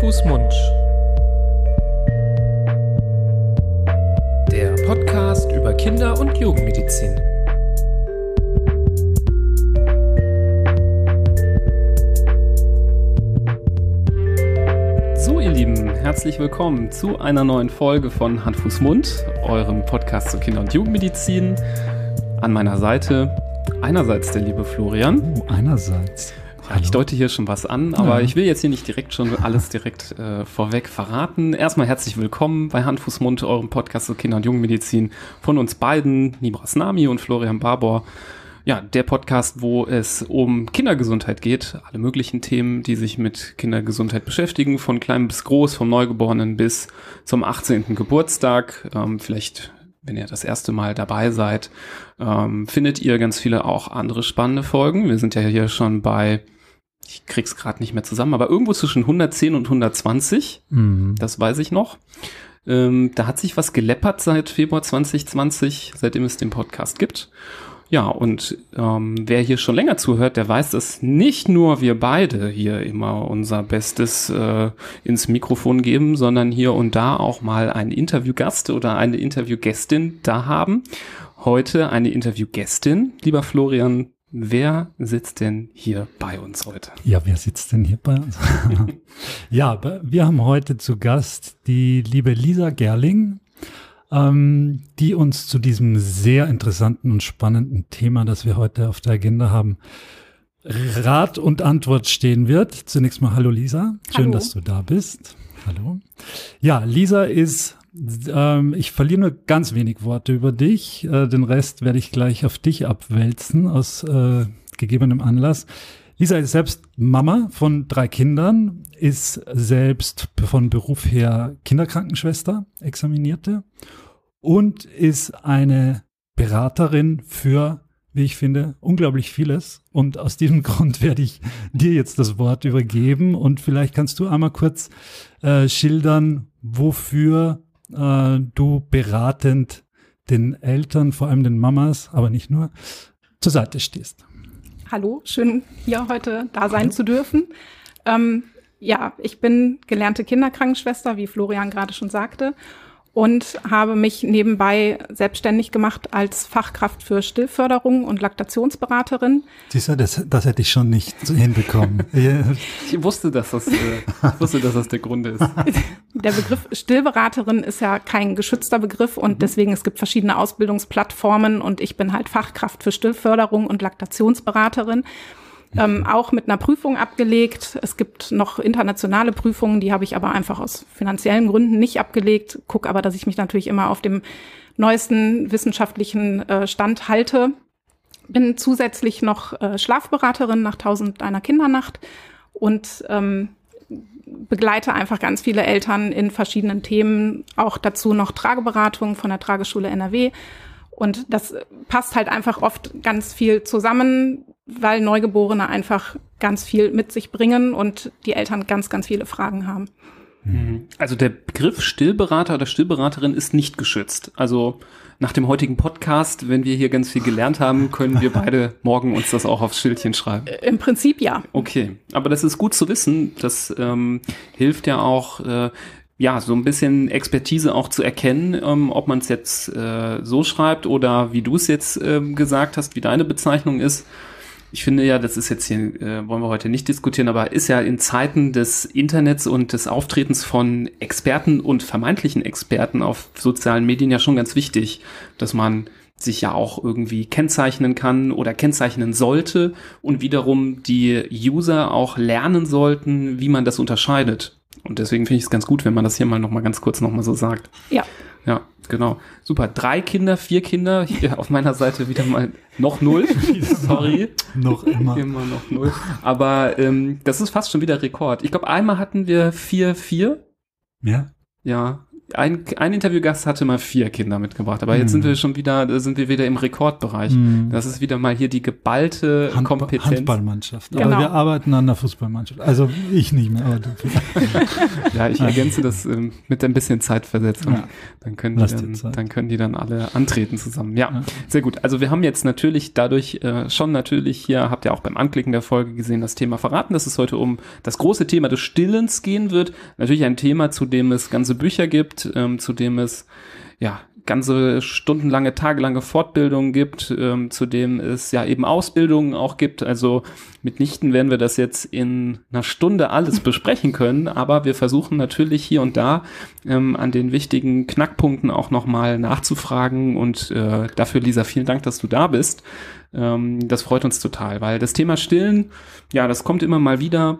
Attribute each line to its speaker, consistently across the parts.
Speaker 1: Fuß, Mund. Der Podcast über Kinder- und Jugendmedizin.
Speaker 2: So, ihr Lieben, herzlich willkommen zu einer neuen Folge von Hand, Fuß, Mund, eurem Podcast zur Kinder- und Jugendmedizin. An meiner Seite einerseits der liebe Florian.
Speaker 3: Oh, einerseits.
Speaker 2: Ja, ich deute hier schon was an, aber ja. ich will jetzt hier nicht direkt schon alles direkt äh, vorweg verraten. Erstmal herzlich willkommen bei Hand, Fuß, Mund, eurem Podcast zur Kinder- und Jugendmedizin von uns beiden, Nibras Nami und Florian Barbour. Ja, der Podcast, wo es um Kindergesundheit geht, alle möglichen Themen, die sich mit Kindergesundheit beschäftigen, von klein bis groß, vom Neugeborenen bis zum 18. Geburtstag. Ähm, vielleicht wenn ihr das erste Mal dabei seid, ähm, findet ihr ganz viele auch andere spannende Folgen. Wir sind ja hier schon bei, ich krieg's gerade nicht mehr zusammen, aber irgendwo zwischen 110 und 120. Mhm. Das weiß ich noch. Ähm, da hat sich was geleppert seit Februar 2020, seitdem es den Podcast gibt. Ja, und ähm, wer hier schon länger zuhört, der weiß, dass nicht nur wir beide hier immer unser Bestes äh, ins Mikrofon geben, sondern hier und da auch mal einen Interviewgast oder eine Interviewgästin da haben. Heute eine Interviewgästin. Lieber Florian, wer sitzt denn hier bei uns heute?
Speaker 3: Ja, wer sitzt denn hier bei uns? ja, wir haben heute zu Gast die liebe Lisa Gerling ähm, die uns zu diesem sehr interessanten und spannenden Thema, das wir heute auf der Agenda haben, Rat und Antwort stehen wird. Zunächst mal Hallo Lisa, schön, Hallo. dass du da bist. Hallo. Ja, Lisa ist, ähm, ich verliere nur ganz wenig Worte über dich. Äh, den Rest werde ich gleich auf dich abwälzen aus äh, gegebenem Anlass. Lisa ist selbst Mama von drei Kindern, ist selbst von Beruf her Kinderkrankenschwester, examinierte und ist eine Beraterin für, wie ich finde, unglaublich vieles. Und aus diesem Grund werde ich dir jetzt das Wort übergeben und vielleicht kannst du einmal kurz äh, schildern, wofür äh, du beratend den Eltern, vor allem den Mamas, aber nicht nur, zur Seite stehst.
Speaker 4: Hallo, schön hier heute da sein Hallo. zu dürfen. Ähm, ja, ich bin gelernte Kinderkrankenschwester, wie Florian gerade schon sagte, und habe mich nebenbei selbstständig gemacht als Fachkraft für Stillförderung und Laktationsberaterin.
Speaker 3: Siehst du, das, das hätte ich schon nicht hinbekommen.
Speaker 2: ich wusste, dass das, äh, wusste, dass das der Grund ist.
Speaker 4: Der Begriff Stillberaterin ist ja kein geschützter Begriff und mhm. deswegen es gibt verschiedene Ausbildungsplattformen und ich bin halt Fachkraft für Stillförderung und Laktationsberaterin ähm, auch mit einer Prüfung abgelegt. Es gibt noch internationale Prüfungen, die habe ich aber einfach aus finanziellen Gründen nicht abgelegt. Guck aber, dass ich mich natürlich immer auf dem neuesten wissenschaftlichen äh, Stand halte. Bin zusätzlich noch äh, Schlafberaterin nach 1000 einer Kindernacht und ähm, begleite einfach ganz viele Eltern in verschiedenen Themen, auch dazu noch Trageberatung von der Trageschule NRW. Und das passt halt einfach oft ganz viel zusammen weil Neugeborene einfach ganz viel mit sich bringen und die Eltern ganz, ganz viele Fragen haben.
Speaker 2: Mhm. Also der Begriff Stillberater oder Stillberaterin ist nicht geschützt. Also nach dem heutigen Podcast, wenn wir hier ganz viel gelernt haben, können wir beide morgen uns das auch aufs Schildchen schreiben.
Speaker 4: Äh, Im Prinzip ja.
Speaker 2: Okay, aber das ist gut zu wissen. Das ähm, hilft ja auch, äh, ja, so ein bisschen Expertise auch zu erkennen, ähm, ob man es jetzt äh, so schreibt oder wie du es jetzt ähm, gesagt hast, wie deine Bezeichnung ist ich finde ja, das ist jetzt hier, äh, wollen wir heute nicht diskutieren, aber ist ja in Zeiten des Internets und des Auftretens von Experten und vermeintlichen Experten auf sozialen Medien ja schon ganz wichtig, dass man sich ja auch irgendwie kennzeichnen kann oder kennzeichnen sollte und wiederum die User auch lernen sollten, wie man das unterscheidet. Und deswegen finde ich es ganz gut, wenn man das hier mal noch mal ganz kurz noch mal so sagt.
Speaker 4: Ja.
Speaker 2: Ja, genau. Super. Drei Kinder, vier Kinder. Hier auf meiner Seite wieder mal noch null. Sorry.
Speaker 3: noch immer.
Speaker 2: Immer noch null. Aber ähm, das ist fast schon wieder Rekord. Ich glaube, einmal hatten wir vier, vier.
Speaker 3: Ja.
Speaker 2: Ja. Ein, ein Interviewgast hatte mal vier Kinder mitgebracht, aber jetzt
Speaker 3: Mhm.
Speaker 2: sind wir schon wieder, sind wir wieder im Rekordbereich.
Speaker 3: Mhm.
Speaker 2: Das ist wieder mal hier die geballte
Speaker 3: Handba
Speaker 2: Kompetenz.
Speaker 3: Handballmannschaft.
Speaker 4: Genau.
Speaker 3: Aber wir arbeiten an der Fußballmannschaft. Also ich nicht mehr.
Speaker 2: Ja, ich ergänze das ähm, mit ein bisschen Zeitversetzung.
Speaker 3: Ja.
Speaker 2: Dann können die
Speaker 3: Lass
Speaker 2: dann,
Speaker 3: Zeit.
Speaker 2: dann können die dann alle antreten zusammen. Ja,
Speaker 3: Ja.
Speaker 2: sehr gut. Also wir haben jetzt natürlich dadurch äh, schon natürlich hier, habt ihr auch beim Anklicken der Folge gesehen, das Thema verraten, dass es heute um das große Thema des Stillens gehen wird. Natürlich ein Thema, zu dem es ganze Bücher gibt, ähm, zu dem es ja ganze stundenlange, tagelange Fortbildungen gibt, ähm, zu dem es ja eben Ausbildungen auch gibt. Also mitnichten werden wir das jetzt in einer Stunde alles besprechen können, aber wir versuchen natürlich hier und da ähm, an den wichtigen Knackpunkten auch nochmal nachzufragen und äh, dafür, Lisa, vielen Dank, dass du da bist. Ähm, das freut uns total, weil das Thema Stillen, ja, das kommt immer mal wieder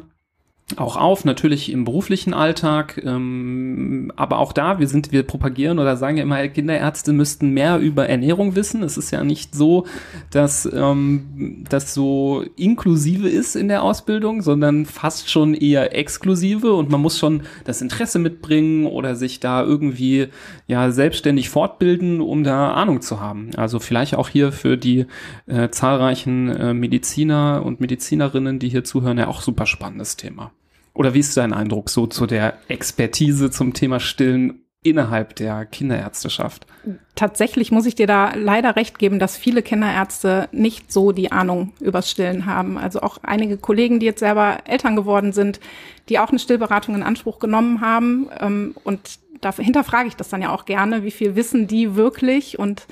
Speaker 2: auch auf, natürlich im beruflichen Alltag, ähm, aber auch da, wir sind, wir propagieren oder sagen ja immer, Kinderärzte müssten mehr über Ernährung wissen. Es ist ja nicht so, dass ähm, das so inklusive ist in der Ausbildung, sondern fast schon eher exklusive und man muss schon das Interesse mitbringen oder sich da irgendwie ja selbstständig fortbilden, um da Ahnung zu haben. Also vielleicht auch hier für die äh, zahlreichen äh, Mediziner und Medizinerinnen, die hier zuhören, ja auch super spannendes Thema. Oder wie ist dein Eindruck so zu der Expertise zum Thema Stillen innerhalb der Kinderärzteschaft?
Speaker 4: Tatsächlich muss ich dir da leider recht geben, dass viele Kinderärzte nicht so die Ahnung übers Stillen haben. Also auch einige Kollegen, die jetzt selber Eltern geworden sind, die auch eine Stillberatung in Anspruch genommen haben. Ähm, und dahinter frage ich das dann ja auch gerne, wie viel wissen die wirklich? Und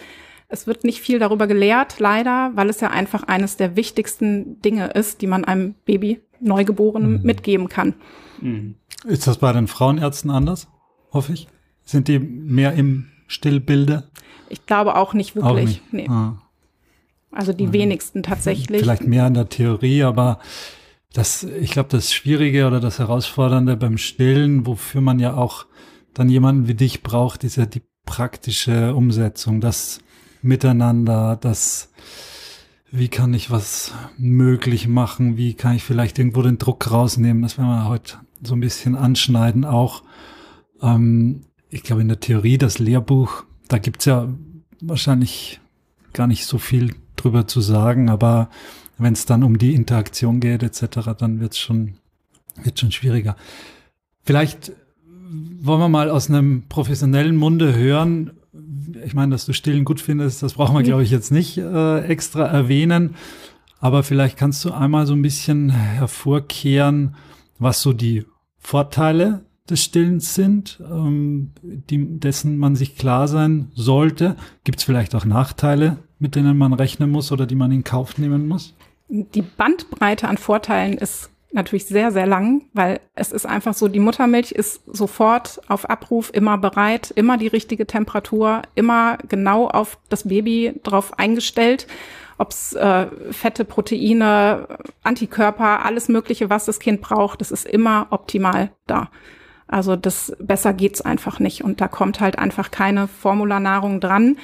Speaker 4: es wird nicht viel darüber gelehrt, leider, weil es ja einfach eines der wichtigsten Dinge ist, die man einem Baby, Neugeborenem, mitgeben kann.
Speaker 3: Ist das bei den Frauenärzten anders? Hoffe ich. Sind die mehr im Stillbilde?
Speaker 4: Ich glaube auch nicht
Speaker 3: Auch
Speaker 4: wirklich.
Speaker 3: nicht.
Speaker 4: Nee.
Speaker 3: Ah.
Speaker 4: Also die wenigsten tatsächlich.
Speaker 3: Vielleicht mehr in der Theorie, aber das, ich glaube, das Schwierige oder das Herausfordernde beim Stillen, wofür man ja auch dann jemanden wie dich braucht, ist ja die praktische Umsetzung, das Miteinander, das, wie kann ich was möglich machen, wie kann ich vielleicht irgendwo den Druck rausnehmen, das werden wir heute so ein bisschen anschneiden auch. Ähm, ich glaube, in der Theorie, das Lehrbuch, da gibt's ja wahrscheinlich gar nicht so viel drüber zu sagen, aber wenn es dann um die Interaktion geht etc., dann wird's schon, wird schon schwieriger. Vielleicht wollen wir mal aus einem professionellen Munde hören. Ich meine, dass du Stillen gut findest, das brauchen wir, glaube ich, jetzt nicht äh, extra erwähnen. Aber vielleicht kannst du einmal so ein bisschen hervorkehren, was so die Vorteile des Stillens sind, ähm, die, dessen man sich klar sein sollte. Gibt es vielleicht auch Nachteile, mit denen man rechnen muss oder die man in Kauf nehmen muss?
Speaker 4: Die Bandbreite an Vorteilen ist natürlich sehr, sehr lang, weil es ist einfach so, die Muttermilch ist sofort auf Abruf immer bereit, immer die richtige Temperatur, immer genau auf das Baby drauf eingestellt. Ob's äh, Fette, Proteine, Antikörper, alles Mögliche, was das Kind braucht, das ist immer optimal da. Also das besser geht's einfach nicht und da kommt halt einfach keine Formularnahrung dran.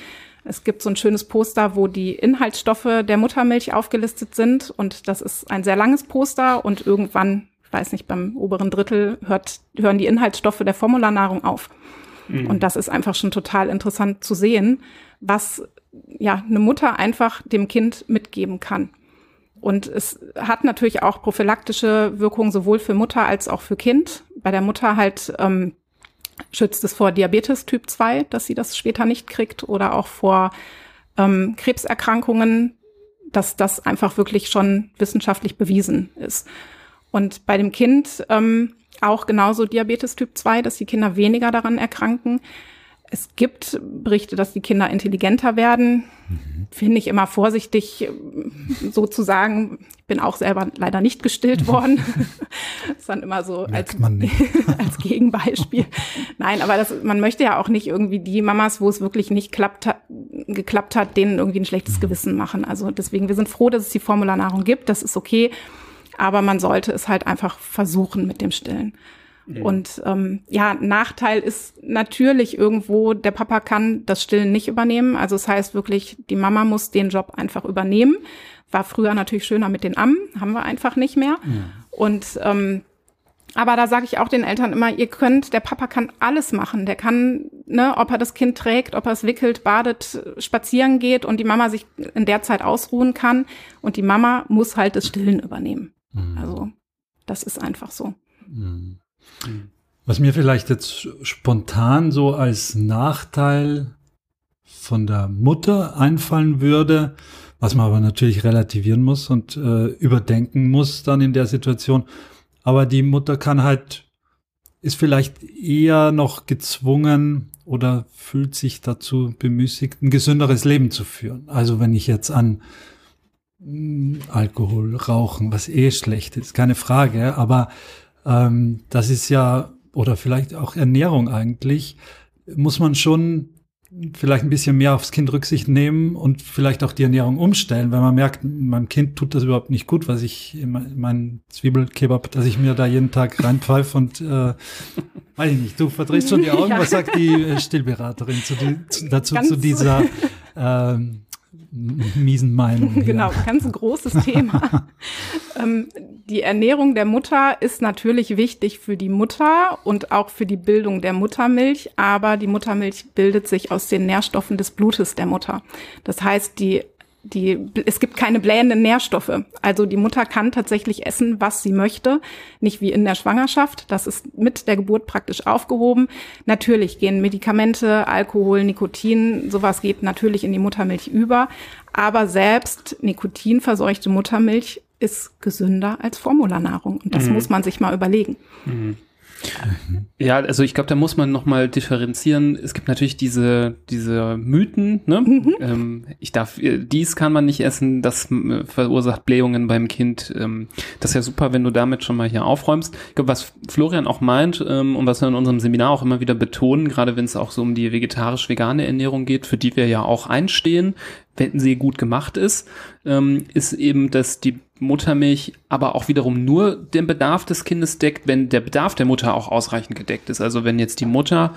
Speaker 4: Es gibt so ein schönes Poster, wo die Inhaltsstoffe der Muttermilch aufgelistet sind und das ist ein sehr langes Poster und irgendwann, ich weiß nicht, beim oberen Drittel hört, hören die Inhaltsstoffe der Formularnahrung auf. Und das ist einfach schon total interessant zu sehen, was ja eine Mutter einfach dem Kind mitgeben kann. Und es hat natürlich auch prophylaktische Wirkungen sowohl für Mutter als auch für Kind. Bei der Mutter halt ähm, schützt es vor Diabetes Typ 2, dass sie das später nicht kriegt, oder auch vor ähm, Krebserkrankungen, dass das einfach wirklich schon wissenschaftlich bewiesen ist. Und bei dem Kind ähm, auch genauso Diabetes Typ 2, dass die Kinder weniger daran erkranken. Es gibt Berichte, dass die Kinder intelligenter werden. Finde ich immer vorsichtig, so zu sagen. Ich bin auch selber leider nicht gestillt worden. das ist dann immer so als, als Gegenbeispiel. Nein, aber das, man möchte ja auch nicht irgendwie die Mamas, wo es wirklich nicht klappt, geklappt hat, denen irgendwie ein schlechtes Gewissen machen. Also deswegen, wir sind froh, dass es die Formularnahrung gibt. Das ist okay. Aber man sollte es halt einfach versuchen mit dem Stillen. Und ähm, ja, Nachteil ist natürlich irgendwo, der Papa kann das Stillen nicht übernehmen. Also es das heißt wirklich, die Mama muss den Job einfach übernehmen. War früher natürlich schöner mit den Ammen, haben wir einfach nicht mehr. Und ähm, Aber da sage ich auch den Eltern immer, ihr könnt, der Papa kann alles machen. Der kann, ne, ob er das Kind trägt, ob er es wickelt, badet, spazieren geht und die Mama sich in der Zeit ausruhen kann. Und die Mama muss halt das Stillen übernehmen. Mhm. Also das ist einfach so. Mhm.
Speaker 3: Was mir vielleicht jetzt spontan so als Nachteil von der Mutter einfallen würde, was man aber natürlich relativieren muss und äh, überdenken muss dann in der Situation. Aber die Mutter kann halt, ist vielleicht eher noch gezwungen oder fühlt sich dazu bemüßigt, ein gesünderes Leben zu führen. Also wenn ich jetzt an hm, Alkohol, Rauchen, was eh schlecht ist, keine Frage, aber ähm, das ist ja, oder vielleicht auch Ernährung eigentlich, muss man schon vielleicht ein bisschen mehr aufs Kind Rücksicht nehmen und vielleicht auch die Ernährung umstellen, weil man merkt, meinem Kind tut das überhaupt nicht gut, was ich in meinen Zwiebelkebab, dass ich mir da jeden Tag reinpfeife und äh, weiß ich nicht, du verdrehst schon die Augen, ja. was sagt die äh, Stillberaterin zu, zu, dazu Ganz zu dieser ähm, miesen Meinung.
Speaker 4: Genau, ganz großes Thema. ähm, die Ernährung der Mutter ist natürlich wichtig für die Mutter und auch für die Bildung der Muttermilch, aber die Muttermilch bildet sich aus den Nährstoffen des Blutes der Mutter. Das heißt, die die, es gibt keine blähenden Nährstoffe. Also die Mutter kann tatsächlich essen, was sie möchte. Nicht wie in der Schwangerschaft. Das ist mit der Geburt praktisch aufgehoben. Natürlich gehen Medikamente, Alkohol, Nikotin, sowas geht natürlich in die Muttermilch über. Aber selbst nikotinverseuchte Muttermilch ist gesünder als Formularnahrung. Und das mhm. muss man sich mal überlegen. Mhm.
Speaker 2: Ja, also ich glaube, da muss man nochmal differenzieren. Es gibt natürlich diese, diese Mythen, ne? Mhm. Ähm, ich darf, äh, dies kann man nicht essen, das äh, verursacht Blähungen beim Kind. Ähm, das ist ja super, wenn du damit schon mal hier aufräumst. Ich glaube, was Florian auch meint ähm, und was wir in unserem Seminar auch immer wieder betonen, gerade wenn es auch so um die vegetarisch-vegane Ernährung geht, für die wir ja auch einstehen, wenn sie gut gemacht ist, ähm, ist eben, dass die Muttermilch aber auch wiederum nur den Bedarf des Kindes deckt, wenn der Bedarf der Mutter auch ausreichend gedeckt ist. Also wenn jetzt die Mutter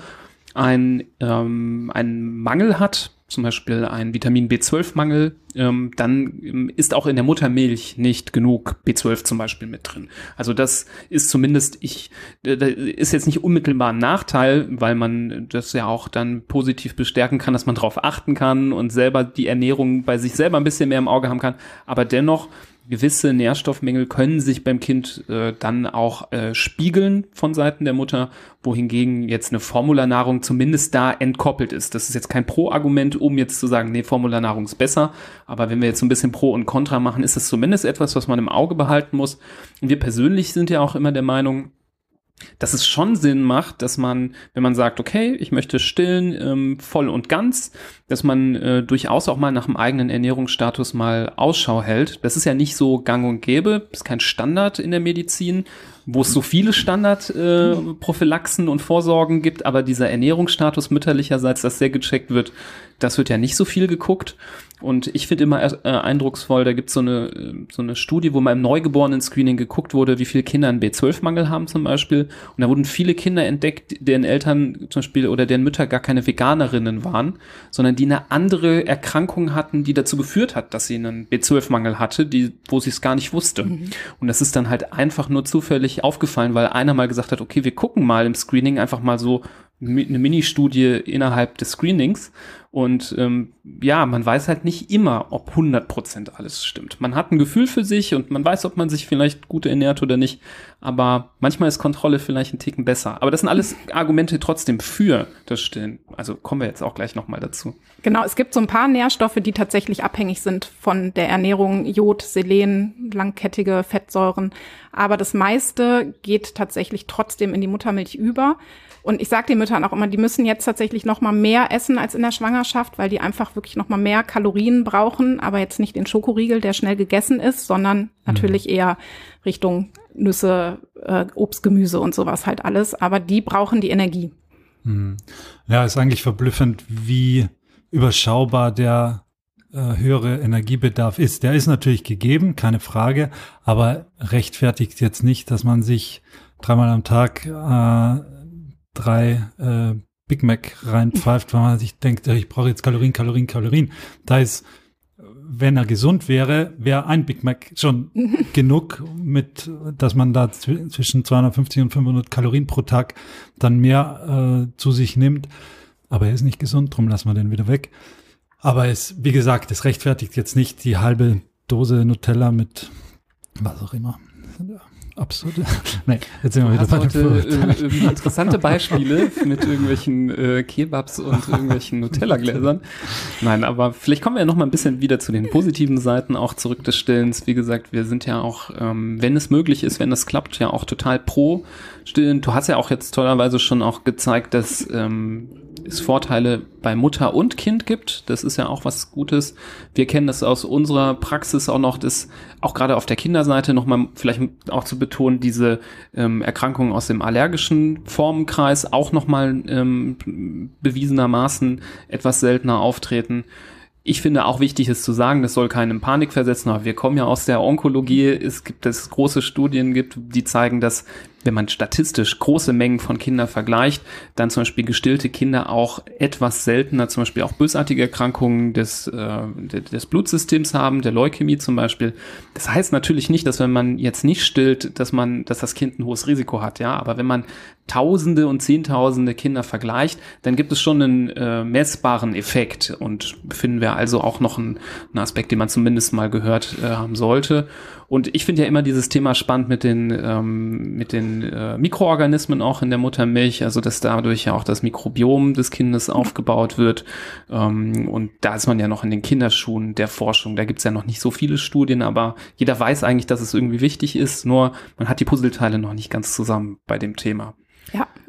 Speaker 2: ein, ähm, einen Mangel hat, zum Beispiel ein Vitamin B12-Mangel, ähm, dann ähm, ist auch in der Muttermilch nicht genug B12 zum Beispiel mit drin. Also das ist zumindest, ich, äh, ist jetzt nicht unmittelbar ein Nachteil, weil man das ja auch dann positiv bestärken kann, dass man darauf achten kann und selber die Ernährung bei sich selber ein bisschen mehr im Auge haben kann. Aber dennoch gewisse Nährstoffmängel können sich beim Kind äh, dann auch äh, spiegeln von Seiten der Mutter, wohingegen jetzt eine Formularnahrung zumindest da entkoppelt ist. Das ist jetzt kein Pro-Argument, um jetzt zu sagen, nee, Formularnahrung ist besser, aber wenn wir jetzt so ein bisschen Pro und Contra machen, ist es zumindest etwas, was man im Auge behalten muss. Und wir persönlich sind ja auch immer der Meinung, dass es schon Sinn macht, dass man, wenn man sagt, okay, ich möchte stillen ähm, voll und ganz, dass man äh, durchaus auch mal nach dem eigenen Ernährungsstatus mal Ausschau hält. Das ist ja nicht so gang und gäbe, ist kein Standard in der Medizin, wo es so viele Standardprophylaxen äh, und Vorsorgen gibt, aber dieser Ernährungsstatus mütterlicherseits, dass sehr gecheckt wird, das wird ja nicht so viel geguckt. Und ich finde immer äh, eindrucksvoll, da gibt es so eine, äh, so eine Studie, wo mal im Neugeborenen-Screening geguckt wurde, wie viele Kinder einen B12-Mangel haben zum Beispiel. Und da wurden viele Kinder entdeckt, deren Eltern zum Beispiel oder deren Mütter gar keine Veganerinnen waren, sondern die eine andere Erkrankung hatten, die dazu geführt hat, dass sie einen B12-Mangel hatte, die, wo sie es gar nicht wusste. Mhm. Und das ist dann halt einfach nur zufällig aufgefallen, weil einer mal gesagt hat, okay, wir gucken mal im Screening einfach mal so eine Mini-Studie innerhalb des Screenings und ähm, ja, man weiß halt nicht immer, ob 100% alles stimmt. Man hat ein Gefühl für sich und man weiß, ob man sich vielleicht gut ernährt oder nicht. Aber manchmal ist Kontrolle vielleicht ein Ticken besser. Aber das sind alles Argumente trotzdem für das Stillen. Also kommen wir jetzt auch gleich nochmal dazu.
Speaker 4: Genau, es gibt so ein paar Nährstoffe, die tatsächlich abhängig sind von der Ernährung. Jod, Selen, langkettige Fettsäuren. Aber das meiste geht tatsächlich trotzdem in die Muttermilch über. Und ich sage den Müttern auch immer, die müssen jetzt tatsächlich noch mal mehr essen als in der Schwangerschaft, weil die einfach wirklich noch mal mehr Kalorien brauchen, aber jetzt nicht den Schokoriegel, der schnell gegessen ist, sondern natürlich mhm. eher Richtung Nüsse, äh, Obst, Gemüse und sowas halt alles. Aber die brauchen die Energie.
Speaker 3: Mhm. Ja, ist eigentlich verblüffend, wie überschaubar der äh, höhere Energiebedarf ist. Der ist natürlich gegeben, keine Frage, aber rechtfertigt jetzt nicht, dass man sich dreimal am Tag äh, drei äh, Big Mac reinpfeift, weil man sich denkt, ich brauche jetzt Kalorien, Kalorien, Kalorien. Da ist wenn er gesund wäre, wäre ein Big Mac schon genug, mit, dass man da zwischen 250 und 500 Kalorien pro Tag dann mehr äh, zu sich nimmt. Aber er ist nicht gesund, drum lassen wir den wieder weg. Aber es, wie gesagt, es rechtfertigt jetzt nicht die halbe Dose Nutella mit was auch immer absurd.
Speaker 2: nee, jetzt sind wir wieder bei heute, äh, interessante Beispiele mit irgendwelchen äh, Kebabs und irgendwelchen Nutella-Gläsern. Nein, aber vielleicht kommen wir ja noch mal ein bisschen wieder zu den positiven Seiten auch zurück des Stillens. Wie gesagt, wir sind ja auch, ähm, wenn es möglich ist, wenn es klappt, ja auch total pro Stillen. Du hast ja auch jetzt tollerweise schon auch gezeigt, dass ähm, es Vorteile bei Mutter und Kind gibt. Das ist ja auch was Gutes. Wir kennen das aus unserer Praxis auch noch, dass auch gerade auf der Kinderseite nochmal vielleicht auch zu betonen, diese ähm, Erkrankungen aus dem allergischen Formenkreis auch nochmal ähm, bewiesenermaßen etwas seltener auftreten ich finde auch wichtig ist zu sagen, das soll keinen Panik versetzen, aber wir kommen ja aus der Onkologie. Es gibt es große Studien gibt, die zeigen, dass wenn man statistisch große Mengen von Kindern vergleicht, dann zum Beispiel gestillte Kinder auch etwas seltener, zum Beispiel auch bösartige Erkrankungen des, äh, des Blutsystems haben, der Leukämie zum Beispiel. Das heißt natürlich nicht, dass wenn man jetzt nicht stillt, dass man, dass das Kind ein hohes Risiko hat, ja. Aber wenn man Tausende und Zehntausende Kinder vergleicht, dann gibt es schon einen äh, messbaren Effekt und finden wir also auch noch einen, einen Aspekt, den man zumindest mal gehört äh, haben sollte. Und ich finde ja immer dieses Thema spannend mit den, ähm, mit den äh, Mikroorganismen auch in der Muttermilch, also dass dadurch ja auch das Mikrobiom des Kindes aufgebaut wird. Ähm, und da ist man ja noch in den Kinderschuhen der Forschung. Da gibt's ja noch nicht so viele Studien, aber jeder weiß eigentlich, dass es irgendwie wichtig ist, nur man hat die Puzzleteile noch nicht ganz zusammen bei dem Thema.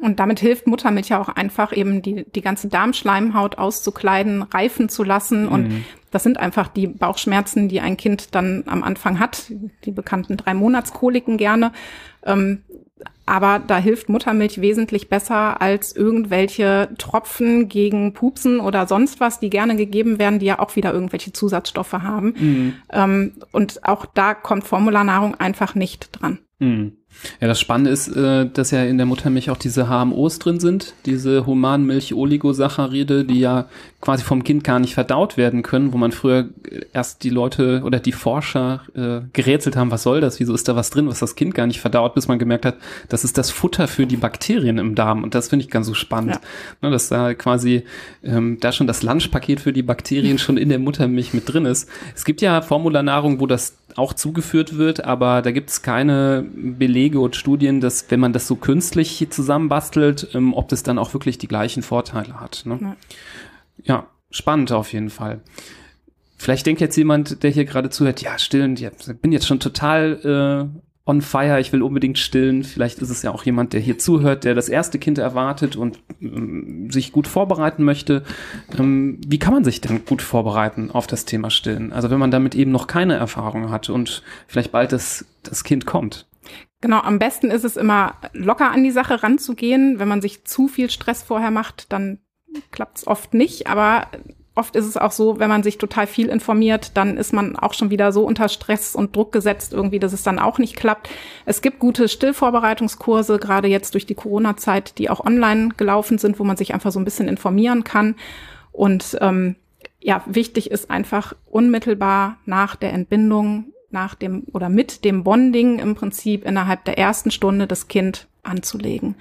Speaker 4: Und damit hilft Muttermilch ja auch einfach eben die, die ganze Darmschleimhaut auszukleiden, reifen zu lassen. Und mhm. das sind einfach die Bauchschmerzen, die ein Kind dann am Anfang hat, die bekannten drei Monatskoliken gerne. Ähm, aber da hilft Muttermilch wesentlich besser als irgendwelche Tropfen gegen Pupsen oder sonst was, die gerne gegeben werden, die ja auch wieder irgendwelche Zusatzstoffe haben. Mhm. Ähm, und auch da kommt Formularnahrung einfach nicht dran.
Speaker 2: Mhm. Ja, das Spannende ist, äh, dass ja in der Muttermilch auch diese HMOs drin sind, diese Humanmilch-Oligosaccharide, die ja quasi vom Kind gar nicht verdaut werden können, wo man früher erst die Leute oder die Forscher äh, gerätselt haben, was soll das, wieso ist da was drin, was das Kind gar nicht verdaut, bis man gemerkt hat, das ist das Futter für die Bakterien im Darm und das finde ich ganz so spannend, ja. ne, dass da quasi ähm, da schon das Lunchpaket für die Bakterien schon in der Muttermilch mit drin ist. Es gibt ja Formularnahrung, wo das auch zugeführt wird, aber da gibt es keine Belege und Studien, dass wenn man das so künstlich zusammenbastelt, ähm, ob das dann auch wirklich die gleichen Vorteile hat. Ne? Ja. ja, spannend auf jeden Fall. Vielleicht denkt jetzt jemand, der hier gerade zuhört, ja, stillen, ich bin jetzt schon total äh, on fire, ich will unbedingt stillen. Vielleicht ist es ja auch jemand, der hier zuhört, der das erste Kind erwartet und ähm, sich gut vorbereiten möchte. Ähm, wie kann man sich denn gut vorbereiten auf das Thema Stillen? Also wenn man damit eben noch keine Erfahrung hat und vielleicht bald das, das Kind kommt.
Speaker 4: Genau, am besten ist es immer locker an die Sache ranzugehen. Wenn man sich zu viel Stress vorher macht, dann klappt es oft nicht. Aber oft ist es auch so, wenn man sich total viel informiert, dann ist man auch schon wieder so unter Stress und Druck gesetzt irgendwie, dass es dann auch nicht klappt. Es gibt gute Stillvorbereitungskurse, gerade jetzt durch die Corona-Zeit, die auch online gelaufen sind, wo man sich einfach so ein bisschen informieren kann. Und ähm, ja, wichtig ist einfach unmittelbar nach der Entbindung, nach dem oder mit dem Bonding im Prinzip innerhalb der ersten Stunde das Kind anzulegen.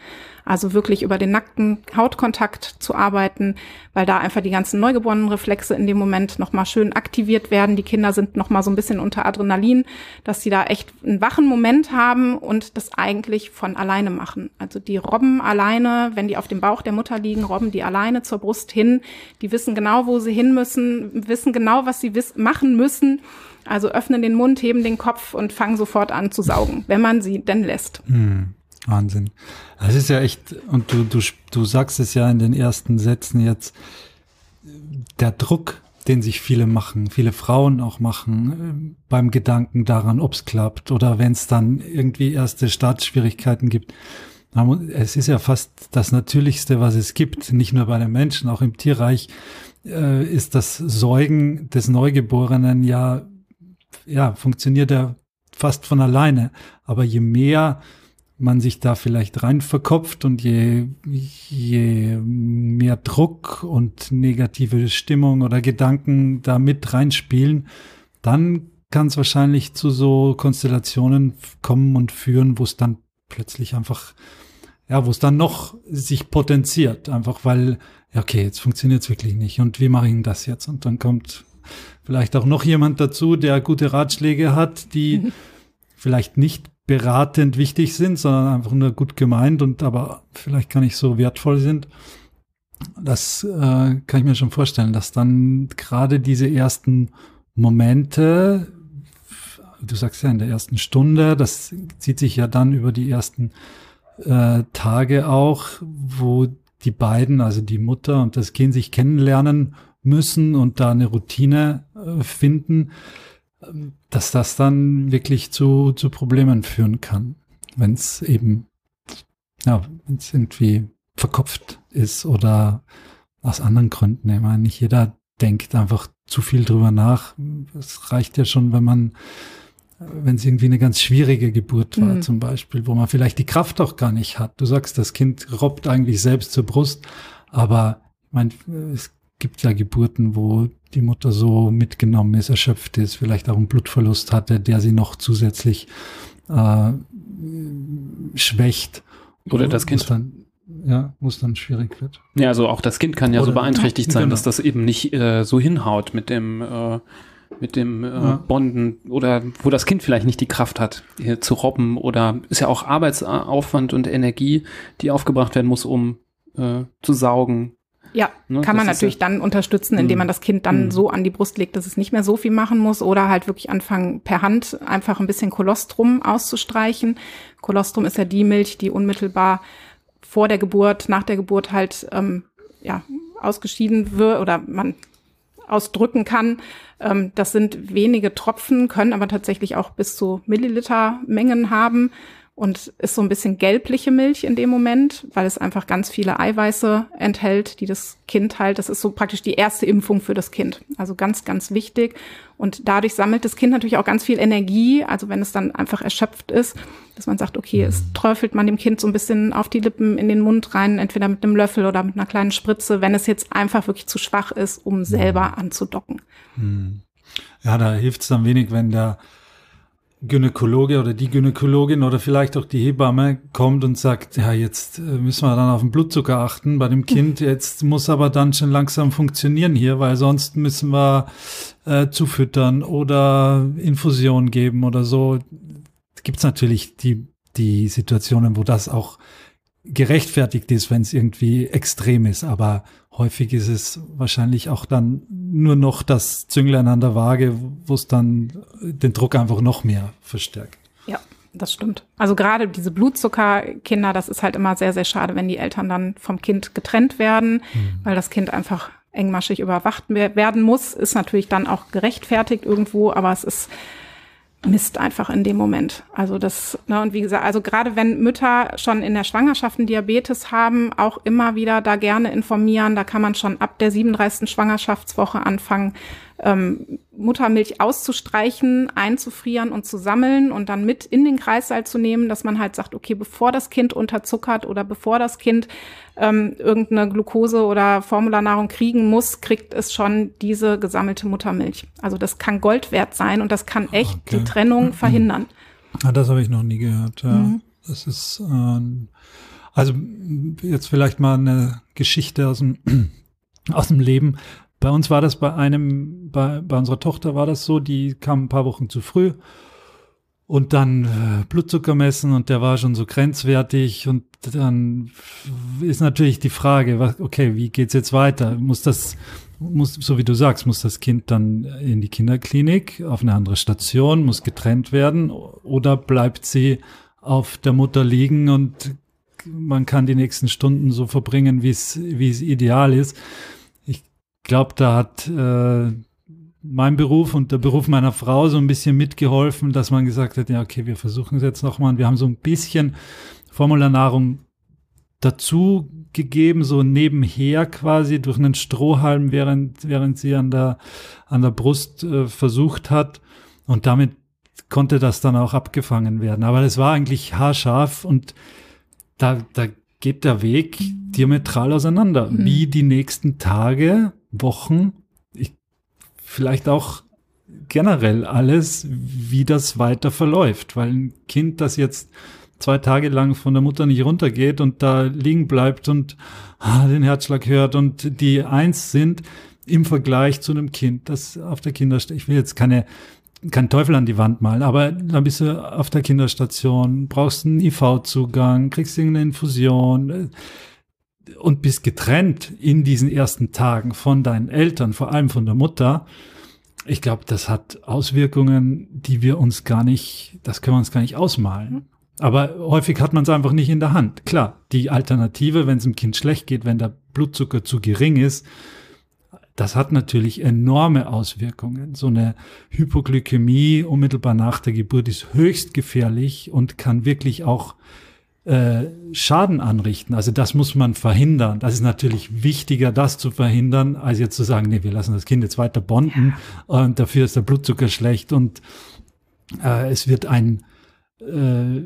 Speaker 4: Also wirklich über den nackten Hautkontakt zu arbeiten, weil da einfach die ganzen neugeborenen Reflexe in dem Moment nochmal schön aktiviert werden. Die Kinder sind nochmal so ein bisschen unter Adrenalin, dass sie da echt einen wachen Moment haben und das eigentlich von alleine machen. Also die robben alleine, wenn die auf dem Bauch der Mutter liegen, robben die alleine zur Brust hin. Die wissen genau, wo sie hin müssen, wissen genau, was sie machen müssen. Also öffnen den Mund, heben den Kopf und fangen sofort an zu saugen, wenn man sie denn lässt.
Speaker 3: Hm. Wahnsinn. Das ist ja echt, und du, du, du sagst es ja in den ersten Sätzen jetzt, der Druck, den sich viele machen, viele Frauen auch machen, äh, beim Gedanken daran, ob es klappt oder wenn es dann irgendwie erste Startschwierigkeiten gibt. Es ist ja fast das Natürlichste, was es gibt, nicht nur bei den Menschen, auch im Tierreich äh, ist das Säugen des Neugeborenen ja, ja, funktioniert ja fast von alleine. Aber je mehr man sich da vielleicht rein verkopft und je, je mehr Druck und negative Stimmung oder Gedanken da mit reinspielen, dann kann es wahrscheinlich zu so Konstellationen kommen und führen, wo es dann plötzlich einfach, ja, wo es dann noch sich potenziert, einfach weil, ja, okay, jetzt funktioniert es wirklich nicht und wie mache ich denn das jetzt? Und dann kommt vielleicht auch noch jemand dazu, der gute Ratschläge hat, die vielleicht nicht beratend wichtig sind, sondern einfach nur gut gemeint und aber vielleicht gar nicht so wertvoll sind. Das äh, kann ich mir schon vorstellen, dass dann gerade diese ersten Momente, du sagst ja in der ersten Stunde, das zieht sich ja dann über die ersten äh, Tage auch, wo die beiden, also die Mutter und das Kind sich kennenlernen müssen und da eine Routine äh, finden dass das dann wirklich zu, zu Problemen führen kann, wenn es eben, ja, wenn es irgendwie verkopft ist oder aus anderen Gründen. Ich meine, nicht jeder denkt einfach zu viel drüber nach. Es reicht ja schon, wenn man, wenn es irgendwie eine ganz schwierige Geburt war, mhm. zum Beispiel, wo man vielleicht die Kraft auch gar nicht hat. Du sagst, das Kind robbt eigentlich selbst zur Brust, aber ich meine, es gibt ja Geburten, wo die Mutter so mitgenommen ist, erschöpft ist, vielleicht auch einen Blutverlust hatte, der sie noch zusätzlich äh, schwächt.
Speaker 2: Oder das Kind.
Speaker 3: Dann, ja, es dann schwierig wird.
Speaker 2: Ja, also auch das Kind kann ja Oder, so beeinträchtigt sein, genau. dass das eben nicht äh, so hinhaut mit dem äh, mit dem äh, ja. Bonden oder wo das Kind vielleicht nicht die Kraft hat, hier zu robben oder ist ja auch Arbeitsaufwand und Energie, die aufgebracht werden muss, um äh, zu saugen,
Speaker 4: ja, ne, kann man natürlich ja, dann unterstützen, indem man mhm. das Kind dann mhm. so an die Brust legt, dass es nicht mehr so viel machen muss oder halt wirklich anfangen, per Hand einfach ein bisschen Kolostrum auszustreichen. Kolostrum ist ja die Milch, die unmittelbar vor der Geburt, nach der Geburt halt ähm, ja, ausgeschieden wird oder man ausdrücken kann. Ähm, das sind wenige Tropfen, können aber tatsächlich auch bis zu Milliliter Mengen haben und ist so ein bisschen gelbliche Milch in dem Moment, weil es einfach ganz viele Eiweiße enthält, die das Kind halt, das ist so praktisch die erste Impfung für das Kind. Also ganz, ganz wichtig. Und dadurch sammelt das Kind natürlich auch ganz viel Energie. Also wenn es dann einfach erschöpft ist, dass man sagt, okay, es mhm. träufelt man dem Kind so ein bisschen auf die Lippen in den Mund rein, entweder mit einem Löffel oder mit einer kleinen Spritze, wenn es jetzt einfach wirklich zu schwach ist, um selber mhm. anzudocken.
Speaker 3: Mhm. Ja, da hilft es dann wenig, wenn der Gynäkologe oder die Gynäkologin oder vielleicht auch die Hebamme kommt und sagt, ja, jetzt äh, müssen wir dann auf den Blutzucker achten bei dem Kind, jetzt muss aber dann schon langsam funktionieren hier, weil sonst müssen wir äh, zufüttern oder Infusion geben oder so. Gibt es natürlich die, die Situationen, wo das auch gerechtfertigt ist, wenn es irgendwie extrem ist, aber häufig ist es wahrscheinlich auch dann nur noch das Zünglein an der Waage, wo es dann den Druck einfach noch mehr verstärkt.
Speaker 4: Ja, das stimmt. Also gerade diese Blutzuckerkinder, das ist halt immer sehr, sehr schade, wenn die Eltern dann vom Kind getrennt werden, mhm. weil das Kind einfach engmaschig überwacht werden muss, ist natürlich dann auch gerechtfertigt irgendwo, aber es ist Mist einfach in dem Moment. Also das, ne, und wie gesagt, also gerade wenn Mütter schon in der Schwangerschaft einen Diabetes haben, auch immer wieder da gerne informieren. Da kann man schon ab der 37. Schwangerschaftswoche anfangen, ähm, Muttermilch auszustreichen, einzufrieren und zu sammeln und dann mit in den Kreißsaal zu nehmen, dass man halt sagt, okay, bevor das Kind unterzuckert oder bevor das Kind ähm, irgendeine Glucose oder Formularnahrung kriegen muss, kriegt es schon diese gesammelte Muttermilch. Also das kann Gold wert sein und das kann echt okay. die Trennung mhm. verhindern.
Speaker 3: Ah, das habe ich noch nie gehört. Ja. Mhm. Das ist äh, also jetzt vielleicht mal eine Geschichte aus dem aus dem Leben. Bei uns war das bei einem, bei, bei unserer Tochter war das so, die kam ein paar Wochen zu früh und dann äh, Blutzucker messen und der war schon so grenzwertig und dann ist natürlich die Frage, was, okay, wie geht's jetzt weiter? Muss das, muss, so wie du sagst, muss das Kind dann in die Kinderklinik auf eine andere Station, muss getrennt werden oder bleibt sie auf der Mutter liegen und man kann die nächsten Stunden so verbringen, wie es, wie es ideal ist glaube, da hat äh, mein Beruf und der Beruf meiner Frau so ein bisschen mitgeholfen, dass man gesagt hat, ja, okay, wir versuchen es jetzt nochmal. Wir haben so ein bisschen Formularnahrung dazu gegeben, so nebenher quasi durch einen Strohhalm, während, während sie an der, an der Brust äh, versucht hat. Und damit konnte das dann auch abgefangen werden. Aber das war eigentlich haarscharf und da, da geht der Weg diametral auseinander. Mhm. Wie die nächsten Tage, Wochen, ich, vielleicht auch generell alles, wie das weiter verläuft. Weil ein Kind, das jetzt zwei Tage lang von der Mutter nicht runtergeht und da liegen bleibt und ah, den Herzschlag hört und die eins sind im Vergleich zu einem Kind, das auf der Kinderstelle, ich will jetzt keine kein Teufel an die Wand malen, aber dann bist du auf der Kinderstation, brauchst einen IV-Zugang, kriegst irgendeine Infusion äh, und bist getrennt in diesen ersten Tagen von deinen Eltern, vor allem von der Mutter. Ich glaube, das hat Auswirkungen, die wir uns gar nicht, das können wir uns gar nicht ausmalen. Aber häufig hat man es einfach nicht in der Hand. Klar, die Alternative, wenn es dem Kind schlecht geht, wenn der Blutzucker zu gering ist, das hat natürlich enorme Auswirkungen. So eine Hypoglykämie unmittelbar nach der Geburt ist höchst gefährlich und kann wirklich auch äh, Schaden anrichten. Also das muss man verhindern. Das ist natürlich wichtiger, das zu verhindern, als jetzt zu sagen, nee, wir lassen das Kind jetzt weiter bonden und dafür ist der Blutzucker schlecht und äh, es wird ein äh,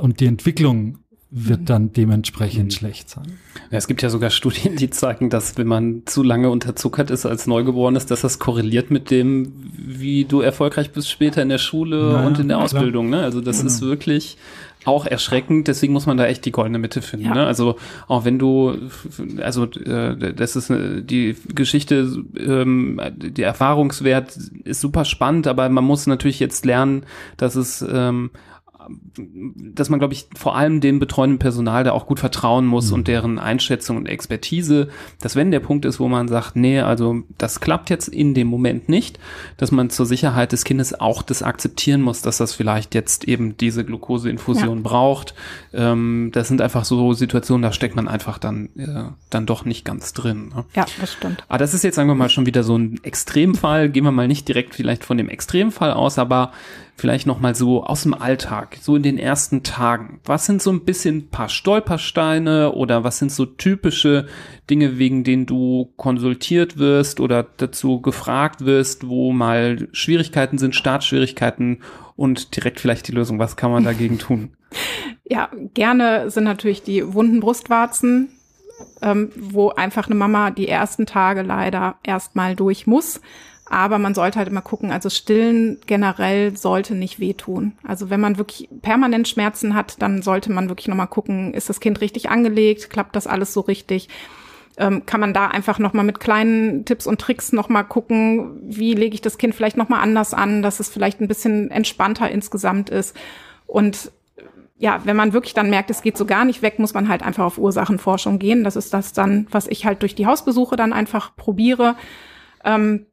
Speaker 3: und die Entwicklung wird mhm. dann dementsprechend mhm. schlecht sein.
Speaker 2: Ja, es gibt ja sogar Studien, die zeigen, dass wenn man zu lange unterzuckert ist als Neugeborenes, dass das korreliert mit dem, wie du erfolgreich bist später in der Schule naja, und in der Ausbildung. Ne? Also das genau. ist wirklich auch erschreckend, deswegen muss man da echt die goldene Mitte finden. Ja. Ne? Also auch wenn du, also äh, das ist die Geschichte, ähm, der Erfahrungswert ist super spannend, aber man muss natürlich jetzt lernen, dass es ähm, dass man, glaube ich, vor allem dem betreuenden Personal da auch gut vertrauen muss mhm. und deren Einschätzung und Expertise, dass wenn der Punkt ist, wo man sagt, nee, also das klappt jetzt in dem Moment nicht, dass man zur Sicherheit des Kindes auch das akzeptieren muss, dass das vielleicht jetzt eben diese Glukoseinfusion ja. braucht. Ähm, das sind einfach so Situationen, da steckt man einfach dann, äh, dann doch nicht ganz drin.
Speaker 4: Ne? Ja, das stimmt.
Speaker 2: Aber das ist jetzt, sagen wir mal, schon wieder so ein Extremfall. Gehen wir mal nicht direkt vielleicht von dem Extremfall aus, aber vielleicht noch mal so aus dem Alltag, so in den ersten Tagen. Was sind so ein bisschen ein paar Stolpersteine oder was sind so typische Dinge, wegen denen du konsultiert wirst oder dazu gefragt wirst, wo mal Schwierigkeiten sind, Startschwierigkeiten und direkt vielleicht die Lösung. Was kann man dagegen tun?
Speaker 4: Ja, gerne sind natürlich die wunden Brustwarzen, ähm, wo einfach eine Mama die ersten Tage leider erstmal durch muss aber man sollte halt immer gucken, also Stillen generell sollte nicht wehtun. Also wenn man wirklich permanent Schmerzen hat, dann sollte man wirklich nochmal gucken, ist das Kind richtig angelegt, klappt das alles so richtig? Ähm, kann man da einfach nochmal mit kleinen Tipps und Tricks nochmal gucken, wie lege ich das Kind vielleicht nochmal anders an, dass es vielleicht ein bisschen entspannter insgesamt ist. Und ja, wenn man wirklich dann merkt, es geht so gar nicht weg, muss man halt einfach auf Ursachenforschung gehen. Das ist das dann, was ich halt durch die Hausbesuche dann einfach probiere. Ähm,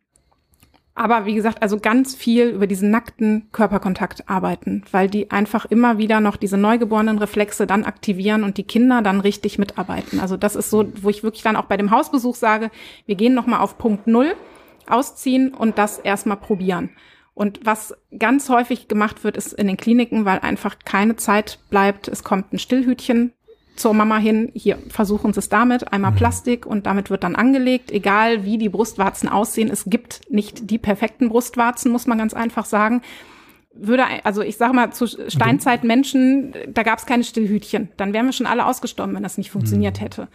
Speaker 4: aber wie gesagt, also ganz viel über diesen nackten Körperkontakt arbeiten, weil die einfach immer wieder noch diese neugeborenen Reflexe dann aktivieren und die Kinder dann richtig mitarbeiten. Also das ist so, wo ich wirklich dann auch bei dem Hausbesuch sage, wir gehen nochmal auf Punkt Null, ausziehen und das erstmal probieren. Und was ganz häufig gemacht wird, ist in den Kliniken, weil einfach keine Zeit bleibt, es kommt ein Stillhütchen zur Mama hin, hier versuchen sie es damit, einmal mhm. Plastik und damit wird dann angelegt, egal wie die Brustwarzen aussehen. Es gibt nicht die perfekten Brustwarzen, muss man ganz einfach sagen. Würde, also ich sage mal, zu Steinzeitmenschen, da gab es keine Stillhütchen. Dann wären wir schon alle ausgestorben, wenn das nicht funktioniert mhm. hätte.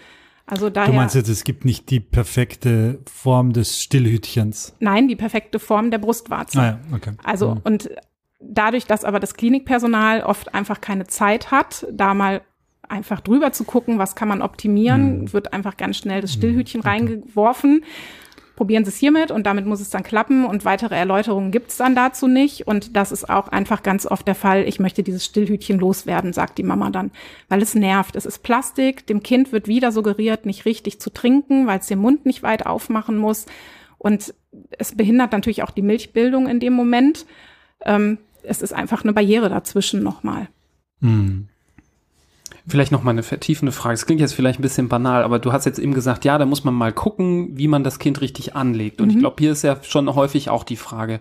Speaker 4: Also daher,
Speaker 3: du meinst jetzt, es gibt nicht die perfekte Form des Stillhütchens?
Speaker 4: Nein, die perfekte Form der Brustwarze. Ah ja, okay. Also mhm. und dadurch, dass aber das Klinikpersonal oft einfach keine Zeit hat, da mal einfach drüber zu gucken, was kann man optimieren, mhm. wird einfach ganz schnell das Stillhütchen mhm. reingeworfen. Probieren Sie es hiermit und damit muss es dann klappen und weitere Erläuterungen gibt es dann dazu nicht. Und das ist auch einfach ganz oft der Fall. Ich möchte dieses Stillhütchen loswerden, sagt die Mama dann, weil es nervt. Es ist Plastik. Dem Kind wird wieder suggeriert, nicht richtig zu trinken, weil es den Mund nicht weit aufmachen muss. Und es behindert natürlich auch die Milchbildung in dem Moment. Ähm, es ist einfach eine Barriere dazwischen nochmal.
Speaker 2: Mhm. Vielleicht noch mal eine vertiefende Frage. Es klingt jetzt vielleicht ein bisschen banal, aber du hast jetzt eben gesagt, ja, da muss man mal gucken, wie man das Kind richtig anlegt. Und mhm. ich glaube, hier ist ja schon häufig auch die Frage,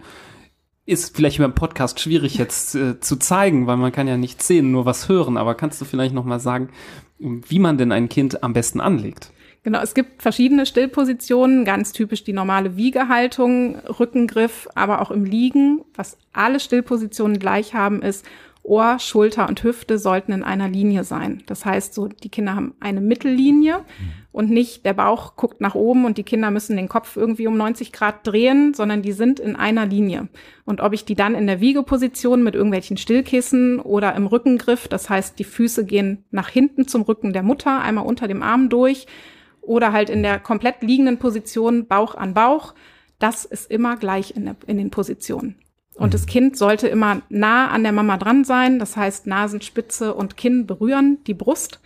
Speaker 2: ist vielleicht über einen Podcast schwierig jetzt äh, zu zeigen, weil man kann ja nicht sehen, nur was hören. Aber kannst du vielleicht noch mal sagen, wie man denn ein Kind am besten anlegt?
Speaker 4: Genau, es gibt verschiedene Stillpositionen, ganz typisch die normale Wiegehaltung, Rückengriff, aber auch im Liegen. Was alle Stillpositionen gleich haben, ist Ohr, Schulter und Hüfte sollten in einer Linie sein. Das heißt, so die Kinder haben eine Mittellinie und nicht der Bauch guckt nach oben und die Kinder müssen den Kopf irgendwie um 90 Grad drehen, sondern die sind in einer Linie. Und ob ich die dann in der Wiegeposition mit irgendwelchen Stillkissen oder im Rückengriff, das heißt, die Füße gehen nach hinten zum Rücken der Mutter, einmal unter dem Arm durch oder halt in der komplett liegenden Position Bauch an Bauch, das ist immer gleich in, der, in den Positionen. Und das Kind sollte immer nah an der Mama dran sein. Das heißt, Nasenspitze und Kinn berühren die Brust.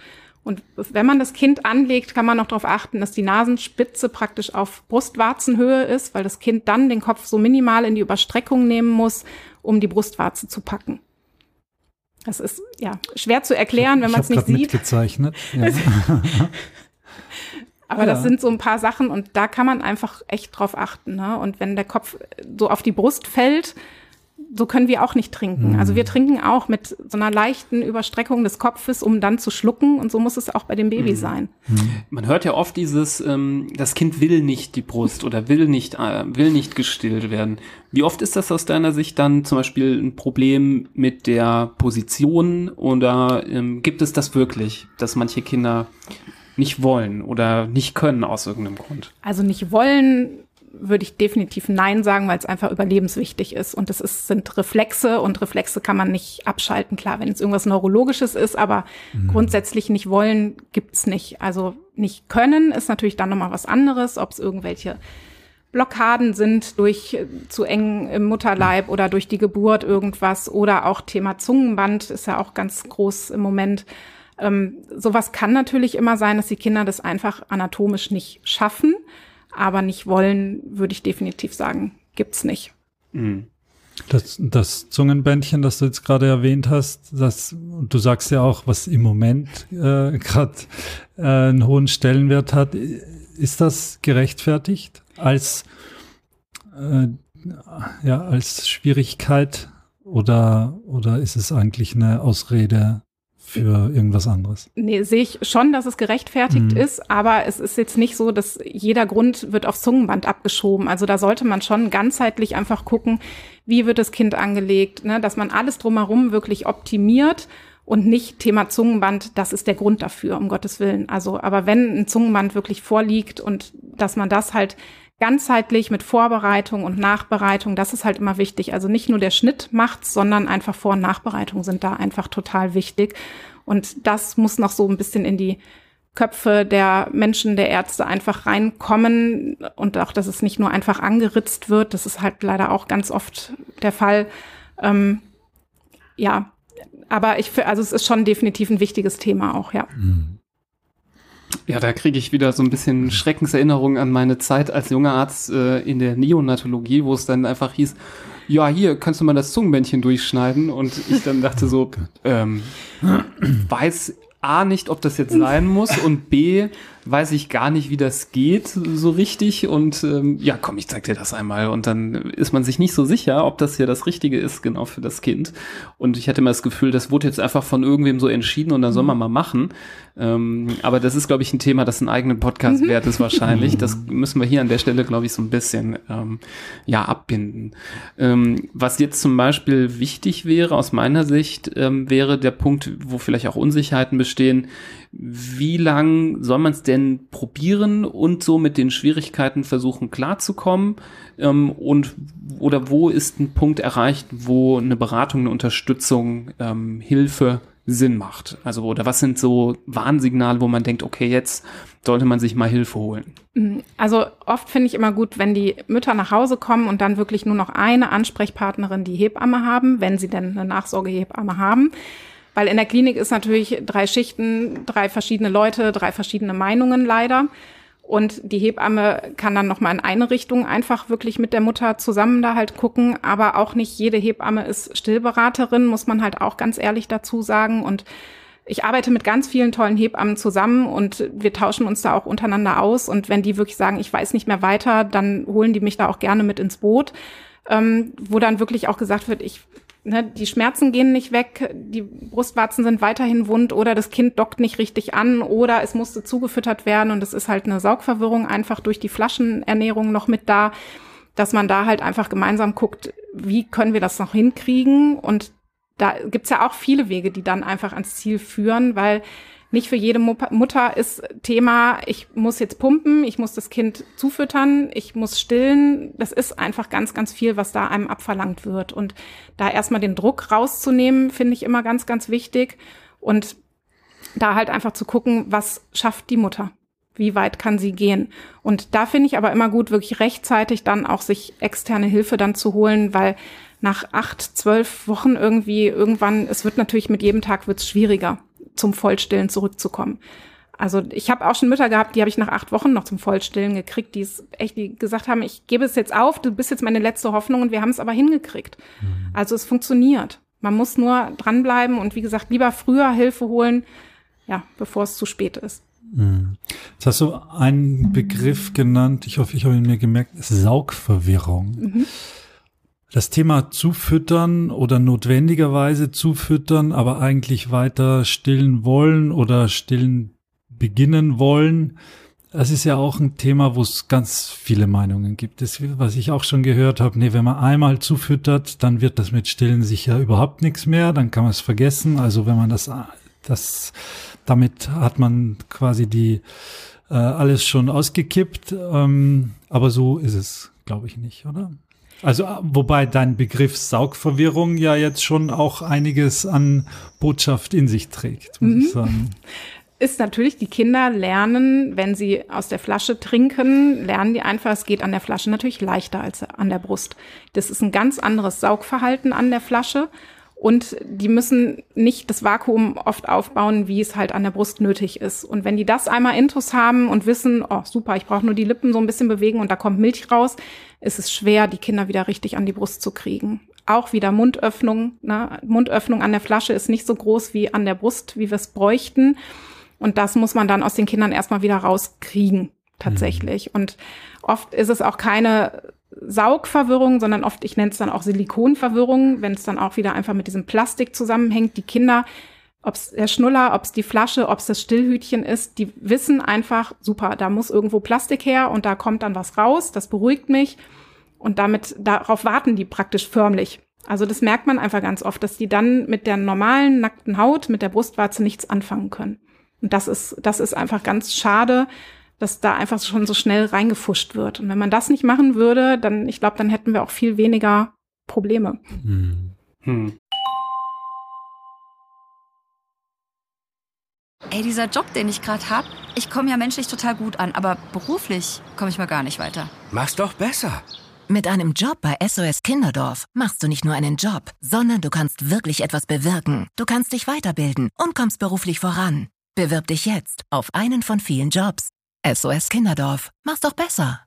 Speaker 4: Und wenn man das Kind anlegt, kann man noch darauf achten, dass die Nasenspitze praktisch auf Brustwarzenhöhe ist, weil das Kind dann den Kopf so minimal in die Überstreckung nehmen muss, um die Brustwarze zu packen. Das ist ja schwer zu erklären, wenn man es nicht sieht.
Speaker 3: Mitgezeichnet. Ja.
Speaker 4: Aber ja. das sind so ein paar Sachen und da kann man einfach echt drauf achten. Ne? Und wenn der Kopf so auf die Brust fällt, so können wir auch nicht trinken. Mhm. Also wir trinken auch mit so einer leichten Überstreckung des Kopfes, um dann zu schlucken. Und so muss es auch bei dem Baby mhm. sein.
Speaker 2: Mhm. Man hört ja oft dieses, ähm, das Kind will nicht die Brust oder will nicht, äh, will nicht gestillt werden. Wie oft ist das aus deiner Sicht dann zum Beispiel ein Problem mit der Position oder ähm, gibt es das wirklich, dass manche Kinder nicht wollen oder nicht können aus irgendeinem Grund?
Speaker 4: Also nicht wollen würde ich definitiv Nein sagen, weil es einfach überlebenswichtig ist. Und das ist, sind Reflexe und Reflexe kann man nicht abschalten. Klar, wenn es irgendwas Neurologisches ist, aber mhm. grundsätzlich nicht wollen, gibt's nicht. Also nicht können ist natürlich dann nochmal was anderes, ob es irgendwelche Blockaden sind durch äh, zu eng im Mutterleib oder durch die Geburt irgendwas oder auch Thema Zungenband ist ja auch ganz groß im Moment. Ähm, sowas kann natürlich immer sein, dass die Kinder das einfach anatomisch nicht schaffen aber nicht wollen, würde ich definitiv sagen, gibt's nicht. Mhm.
Speaker 3: Das, das Zungenbändchen, das du jetzt gerade erwähnt hast, das, du sagst ja auch, was im Moment äh, gerade äh, einen hohen Stellenwert hat, ist das gerechtfertigt als äh, ja als Schwierigkeit oder oder ist es eigentlich eine Ausrede für irgendwas anderes.
Speaker 4: Nee, sehe ich schon, dass es gerechtfertigt mhm. ist, aber es ist jetzt nicht so, dass jeder Grund wird aufs Zungenband abgeschoben. Also da sollte man schon ganzheitlich einfach gucken, wie wird das Kind angelegt, ne? dass man alles drumherum wirklich optimiert und nicht Thema Zungenband, das ist der Grund dafür, um Gottes Willen. Also, aber wenn ein Zungenband wirklich vorliegt und dass man das halt ganzheitlich mit Vorbereitung und Nachbereitung, das ist halt immer wichtig. Also nicht nur der Schnitt macht's, sondern einfach Vor- und Nachbereitung sind da einfach total wichtig. Und das muss noch so ein bisschen in die Köpfe der Menschen, der Ärzte einfach reinkommen und auch, dass es nicht nur einfach angeritzt wird. Das ist halt leider auch ganz oft der Fall. Ähm, ja, aber ich, also es ist schon definitiv ein wichtiges Thema auch, ja. Mhm.
Speaker 2: Ja, da kriege ich wieder so ein bisschen Schreckenserinnerungen an meine Zeit als junger Arzt äh, in der Neonatologie, wo es dann einfach hieß, ja, hier kannst du mal das Zungenbändchen durchschneiden. Und ich dann dachte so, oh ähm, weiß A nicht, ob das jetzt sein muss und B weiß ich gar nicht, wie das geht so richtig. Und ähm, ja, komm, ich zeig dir das einmal. Und dann ist man sich nicht so sicher, ob das hier das Richtige ist, genau für das Kind. Und ich hatte immer das Gefühl, das wurde jetzt einfach von irgendwem so entschieden und dann soll man mal machen. Ähm, aber das ist, glaube ich, ein Thema, das einen eigenen Podcast mhm. wert ist wahrscheinlich. Das müssen wir hier an der Stelle, glaube ich, so ein bisschen ähm, ja abbinden. Ähm, was jetzt zum Beispiel wichtig wäre aus meiner Sicht, ähm, wäre der Punkt, wo vielleicht auch Unsicherheiten bestehen wie lang soll man es denn probieren und so mit den Schwierigkeiten versuchen klarzukommen? Ähm, und oder wo ist ein Punkt erreicht, wo eine Beratung, eine Unterstützung, ähm, Hilfe Sinn macht? Also, oder was sind so Warnsignale, wo man denkt, okay, jetzt sollte man sich mal Hilfe holen?
Speaker 4: Mhm. Also oft finde ich immer gut, wenn die Mütter nach Hause kommen und dann wirklich nur noch eine Ansprechpartnerin, die Hebamme haben, wenn sie denn eine Nachsorgehebamme haben weil in der Klinik ist natürlich drei Schichten, drei verschiedene Leute, drei verschiedene Meinungen leider. Und die Hebamme kann dann nochmal in eine Richtung einfach wirklich mit der Mutter zusammen da halt gucken. Aber auch nicht jede Hebamme ist Stillberaterin, muss man halt auch ganz ehrlich dazu sagen. Und ich arbeite mit ganz vielen tollen Hebammen zusammen und wir tauschen uns da auch untereinander aus. Und wenn die wirklich sagen, ich weiß nicht mehr weiter, dann holen die mich da auch gerne mit ins Boot, ähm, wo dann wirklich auch gesagt wird, ich ne, die Schmerzen gehen nicht weg, die Brustwarzen sind weiterhin wund oder das Kind dockt nicht richtig an oder es musste zugefüttert werden und es ist halt eine Saugverwirrung einfach durch die Flaschenernährung noch mit da, dass man da halt einfach gemeinsam guckt, wie können wir das noch hinkriegen? Und da gibt's ja auch viele Wege, die dann einfach ans Ziel führen, weil nicht für jede Mutter ist Thema, ich muss jetzt pumpen, ich muss das Kind zufüttern, ich muss stillen. Das ist einfach ganz, ganz viel, was da einem abverlangt wird. Und da erstmal den Druck rauszunehmen, finde ich immer ganz, ganz wichtig. Und da halt einfach zu gucken, was schafft die Mutter? Wie weit kann sie gehen? Und da finde ich aber immer gut, wirklich rechtzeitig dann auch sich externe Hilfe dann zu holen, weil nach acht, zwölf Wochen irgendwie irgendwann, es wird natürlich mit jedem Tag wird's schwieriger zum Vollstillen zurückzukommen. Also ich habe auch schon Mütter gehabt, die habe ich nach acht Wochen noch zum Vollstillen gekriegt, die es echt, die gesagt haben, ich gebe es jetzt auf, du bist jetzt meine letzte Hoffnung und wir haben es aber hingekriegt. Mhm. Also es funktioniert. Man muss nur dranbleiben und wie gesagt, lieber früher Hilfe holen, ja, bevor es zu spät ist.
Speaker 3: Mhm. Jetzt hast du einen Begriff genannt, ich hoffe, ich habe ihn mir gemerkt, Saugverwirrung. Mhm das Thema zufüttern oder notwendigerweise zufüttern, aber eigentlich weiter stillen wollen oder stillen beginnen wollen, das ist ja auch ein Thema, wo es ganz viele Meinungen gibt. Das, was ich auch schon gehört habe, nee, wenn man einmal zufüttert, dann wird das mit Stillen sicher überhaupt nichts mehr, dann kann man es vergessen. Also wenn man das, das, damit hat man quasi die äh, alles schon ausgekippt. Ähm, aber so ist es, glaube ich, nicht, oder? Also, wobei dein Begriff Saugverwirrung ja jetzt schon auch einiges an Botschaft in sich trägt, muss mhm. ich sagen.
Speaker 4: Ist natürlich, die Kinder lernen, wenn sie aus der Flasche trinken, lernen die einfach, es geht an der Flasche natürlich leichter als an der Brust. Das ist ein ganz anderes Saugverhalten an der Flasche. Und die müssen nicht das Vakuum oft aufbauen, wie es halt an der Brust nötig ist. Und wenn die das einmal intus haben und wissen, oh super, ich brauche nur die Lippen so ein bisschen bewegen und da kommt Milch raus, ist es schwer, die Kinder wieder richtig an die Brust zu kriegen. Auch wieder Mundöffnung. Ne? Mundöffnung an der Flasche ist nicht so groß wie an der Brust, wie wir es bräuchten. Und das muss man dann aus den Kindern erstmal wieder rauskriegen, tatsächlich. Mhm. Und oft ist es auch keine Saugverwirrung, sondern oft, ich nenne es dann auch Silikonverwirrung, wenn es dann auch wieder einfach mit diesem Plastik zusammenhängt. Die Kinder, ob es der Schnuller, ob es die Flasche, ob es das Stillhütchen ist, die wissen einfach, super, da muss irgendwo Plastik her und da kommt dann was raus, das beruhigt mich. Und damit, darauf warten die praktisch förmlich. Also das merkt man einfach ganz oft, dass die dann mit der normalen nackten Haut, mit der Brustwarze nichts anfangen können. Und das ist, das ist einfach ganz schade, dass da einfach schon so schnell reingefuscht wird. Und wenn man das nicht machen würde, dann, ich glaube, dann hätten wir auch viel weniger Probleme. Hm. Hm.
Speaker 5: Ey, dieser Job, den ich gerade hab, ich komme ja menschlich total gut an, aber beruflich komme ich mal gar nicht weiter.
Speaker 6: Mach's doch besser.
Speaker 7: Mit einem Job bei SOS Kinderdorf machst du nicht nur einen Job, sondern du kannst wirklich etwas bewirken. Du kannst dich weiterbilden und kommst beruflich voran. Bewirb dich jetzt auf einen von vielen Jobs. SOS Kinderdorf. Mach's doch besser.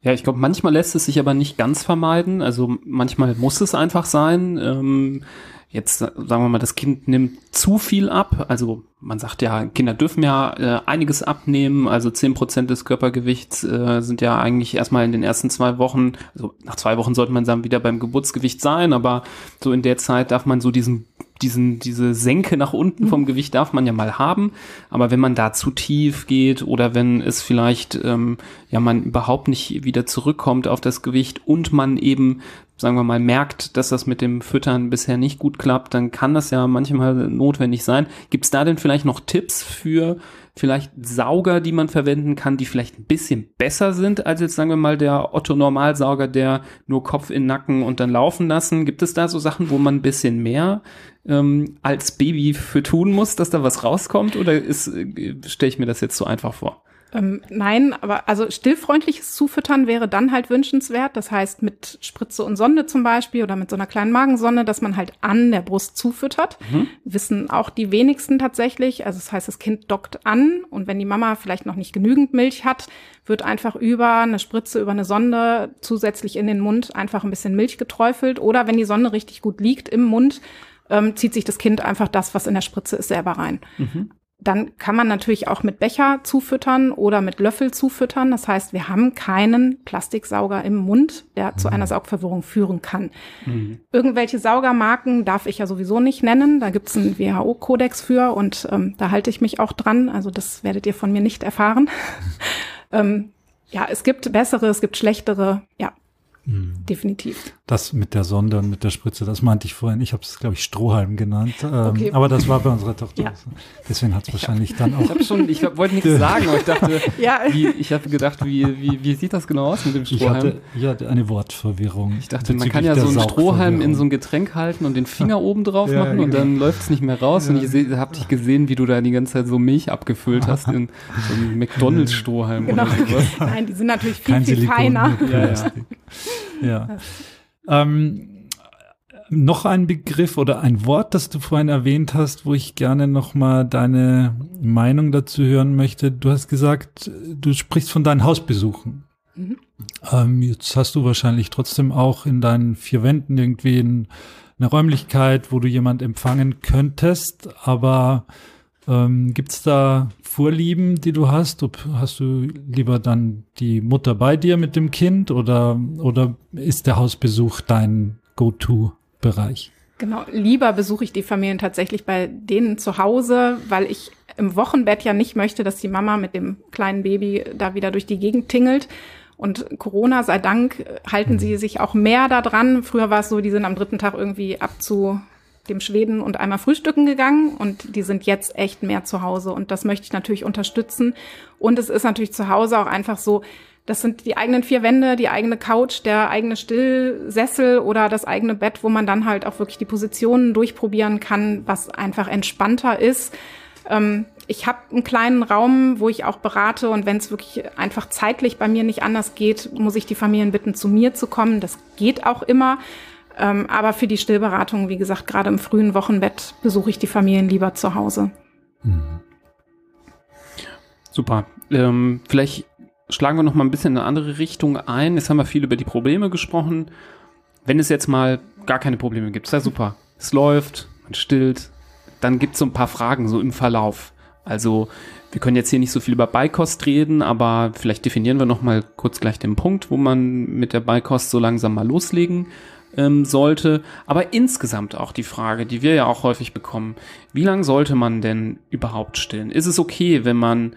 Speaker 2: Ja, ich glaube, manchmal lässt es sich aber nicht ganz vermeiden. Also manchmal muss es einfach sein. Ähm, jetzt sagen wir mal, das Kind nimmt zu viel ab. Also man sagt ja, Kinder dürfen ja äh, einiges abnehmen. Also zehn Prozent des Körpergewichts äh, sind ja eigentlich erstmal in den ersten zwei Wochen, also nach zwei Wochen sollte man dann wieder beim Geburtsgewicht sein, aber so in der Zeit darf man so diesen diesen, diese Senke nach unten vom mhm. Gewicht darf man ja mal haben. Aber wenn man da zu tief geht oder wenn es vielleicht, ähm, ja, man überhaupt nicht wieder zurückkommt auf das Gewicht und man eben, sagen wir mal, merkt, dass das mit dem Füttern bisher nicht gut klappt, dann kann das ja manchmal notwendig sein. Gibt es da denn vielleicht noch Tipps für vielleicht Sauger, die man verwenden kann, die vielleicht ein bisschen besser sind als jetzt sagen wir mal der Otto Normalsauger, der nur Kopf in Nacken und dann laufen lassen. Gibt es da so Sachen, wo man ein bisschen mehr ähm, als Baby für tun muss, dass da was rauskommt? Oder ist, äh, stelle ich mir das jetzt so einfach vor?
Speaker 4: Ähm, nein, aber also stillfreundliches Zufüttern wäre dann halt wünschenswert. Das heißt mit Spritze und Sonde zum Beispiel oder mit so einer kleinen Magensonde, dass man halt an der Brust zufüttert. Mhm. Wissen auch die wenigsten tatsächlich. Also das heißt, das Kind dockt an und wenn die Mama vielleicht noch nicht genügend Milch hat, wird einfach über eine Spritze, über eine Sonde zusätzlich in den Mund einfach ein bisschen Milch geträufelt. Oder wenn die Sonde richtig gut liegt im Mund, ähm, zieht sich das Kind einfach das, was in der Spritze ist, selber rein. Mhm dann kann man natürlich auch mit Becher zufüttern oder mit Löffel zufüttern. Das heißt, wir haben keinen Plastiksauger im Mund, der zu einer Saugverwirrung führen kann. Mhm. Irgendwelche Saugermarken darf ich ja sowieso nicht nennen. Da gibt es einen WHO-Kodex für und ähm, da halte ich mich auch dran. Also das werdet ihr von mir nicht erfahren. ähm, ja, es gibt bessere, es gibt schlechtere. Ja, Mhm. Definitiv.
Speaker 3: Das mit der Sonde und mit der Spritze, das meinte ich vorhin. Ich habe es, glaube ich, Strohhalm genannt. Ähm, okay. Aber das war bei unserer Tochter. Ja. Deswegen hat es wahrscheinlich
Speaker 2: hab,
Speaker 3: dann auch.
Speaker 2: Ich habe schon, ich wollte nichts sagen, aber ich dachte, ja. wie, ich habe gedacht, wie, wie, wie sieht das genau aus mit dem Strohhalm?
Speaker 3: Ich hatte, ja, eine Wortverwirrung.
Speaker 2: Ich dachte, man kann ja so einen Strohhalm in so ein Getränk halten und den Finger oben drauf ja, machen und genau. dann läuft es nicht mehr raus. Und ich habe dich gesehen, wie du da die ganze Zeit so Milch abgefüllt hast in so einem McDonalds-Strohhalm genau. oder sowas.
Speaker 4: Nein, die sind natürlich viel, Kein viel Silikon feiner. Ja, ja.
Speaker 3: Ja. Ähm, noch ein Begriff oder ein Wort, das du vorhin erwähnt hast, wo ich gerne noch mal deine Meinung dazu hören möchte. Du hast gesagt, du sprichst von deinen Hausbesuchen. Mhm. Ähm, jetzt hast du wahrscheinlich trotzdem auch in deinen vier Wänden irgendwie eine Räumlichkeit, wo du jemand empfangen könntest, aber ähm, Gibt es da Vorlieben, die du hast? Ob, hast du lieber dann die Mutter bei dir mit dem Kind oder, oder ist der Hausbesuch dein Go-To-Bereich?
Speaker 4: Genau, lieber besuche ich die Familien tatsächlich bei denen zu Hause, weil ich im Wochenbett ja nicht möchte, dass die Mama mit dem kleinen Baby da wieder durch die Gegend tingelt. Und Corona sei Dank halten sie sich auch mehr daran. Früher war es so, die sind am dritten Tag irgendwie abzu, dem Schweden und einmal frühstücken gegangen und die sind jetzt echt mehr zu Hause und das möchte ich natürlich unterstützen. Und es ist natürlich zu Hause auch einfach so, das sind die eigenen vier Wände, die eigene Couch, der eigene Stillsessel oder das eigene Bett, wo man dann halt auch wirklich die Positionen durchprobieren kann, was einfach entspannter ist. Ähm, ich habe einen kleinen Raum, wo ich auch berate und wenn es wirklich einfach zeitlich bei mir nicht anders geht, muss ich die Familien bitten, zu mir zu kommen. Das geht auch immer. Ähm, aber für die Stillberatung, wie gesagt, gerade im frühen Wochenbett besuche ich die Familien lieber zu Hause. Mhm.
Speaker 2: Super. Ähm, vielleicht schlagen wir noch mal ein bisschen in eine andere Richtung ein. Jetzt haben wir viel über die Probleme gesprochen. Wenn es jetzt mal gar keine Probleme gibt, ist ja super. Es läuft, man stillt, dann gibt es so ein paar Fragen so im Verlauf. Also wir können jetzt hier nicht so viel über Beikost reden, aber vielleicht definieren wir noch mal kurz gleich den Punkt, wo man mit der Beikost so langsam mal loslegen ähm, sollte. Aber insgesamt auch die Frage, die wir ja auch häufig bekommen, wie lange sollte man denn überhaupt stillen? Ist es okay, wenn man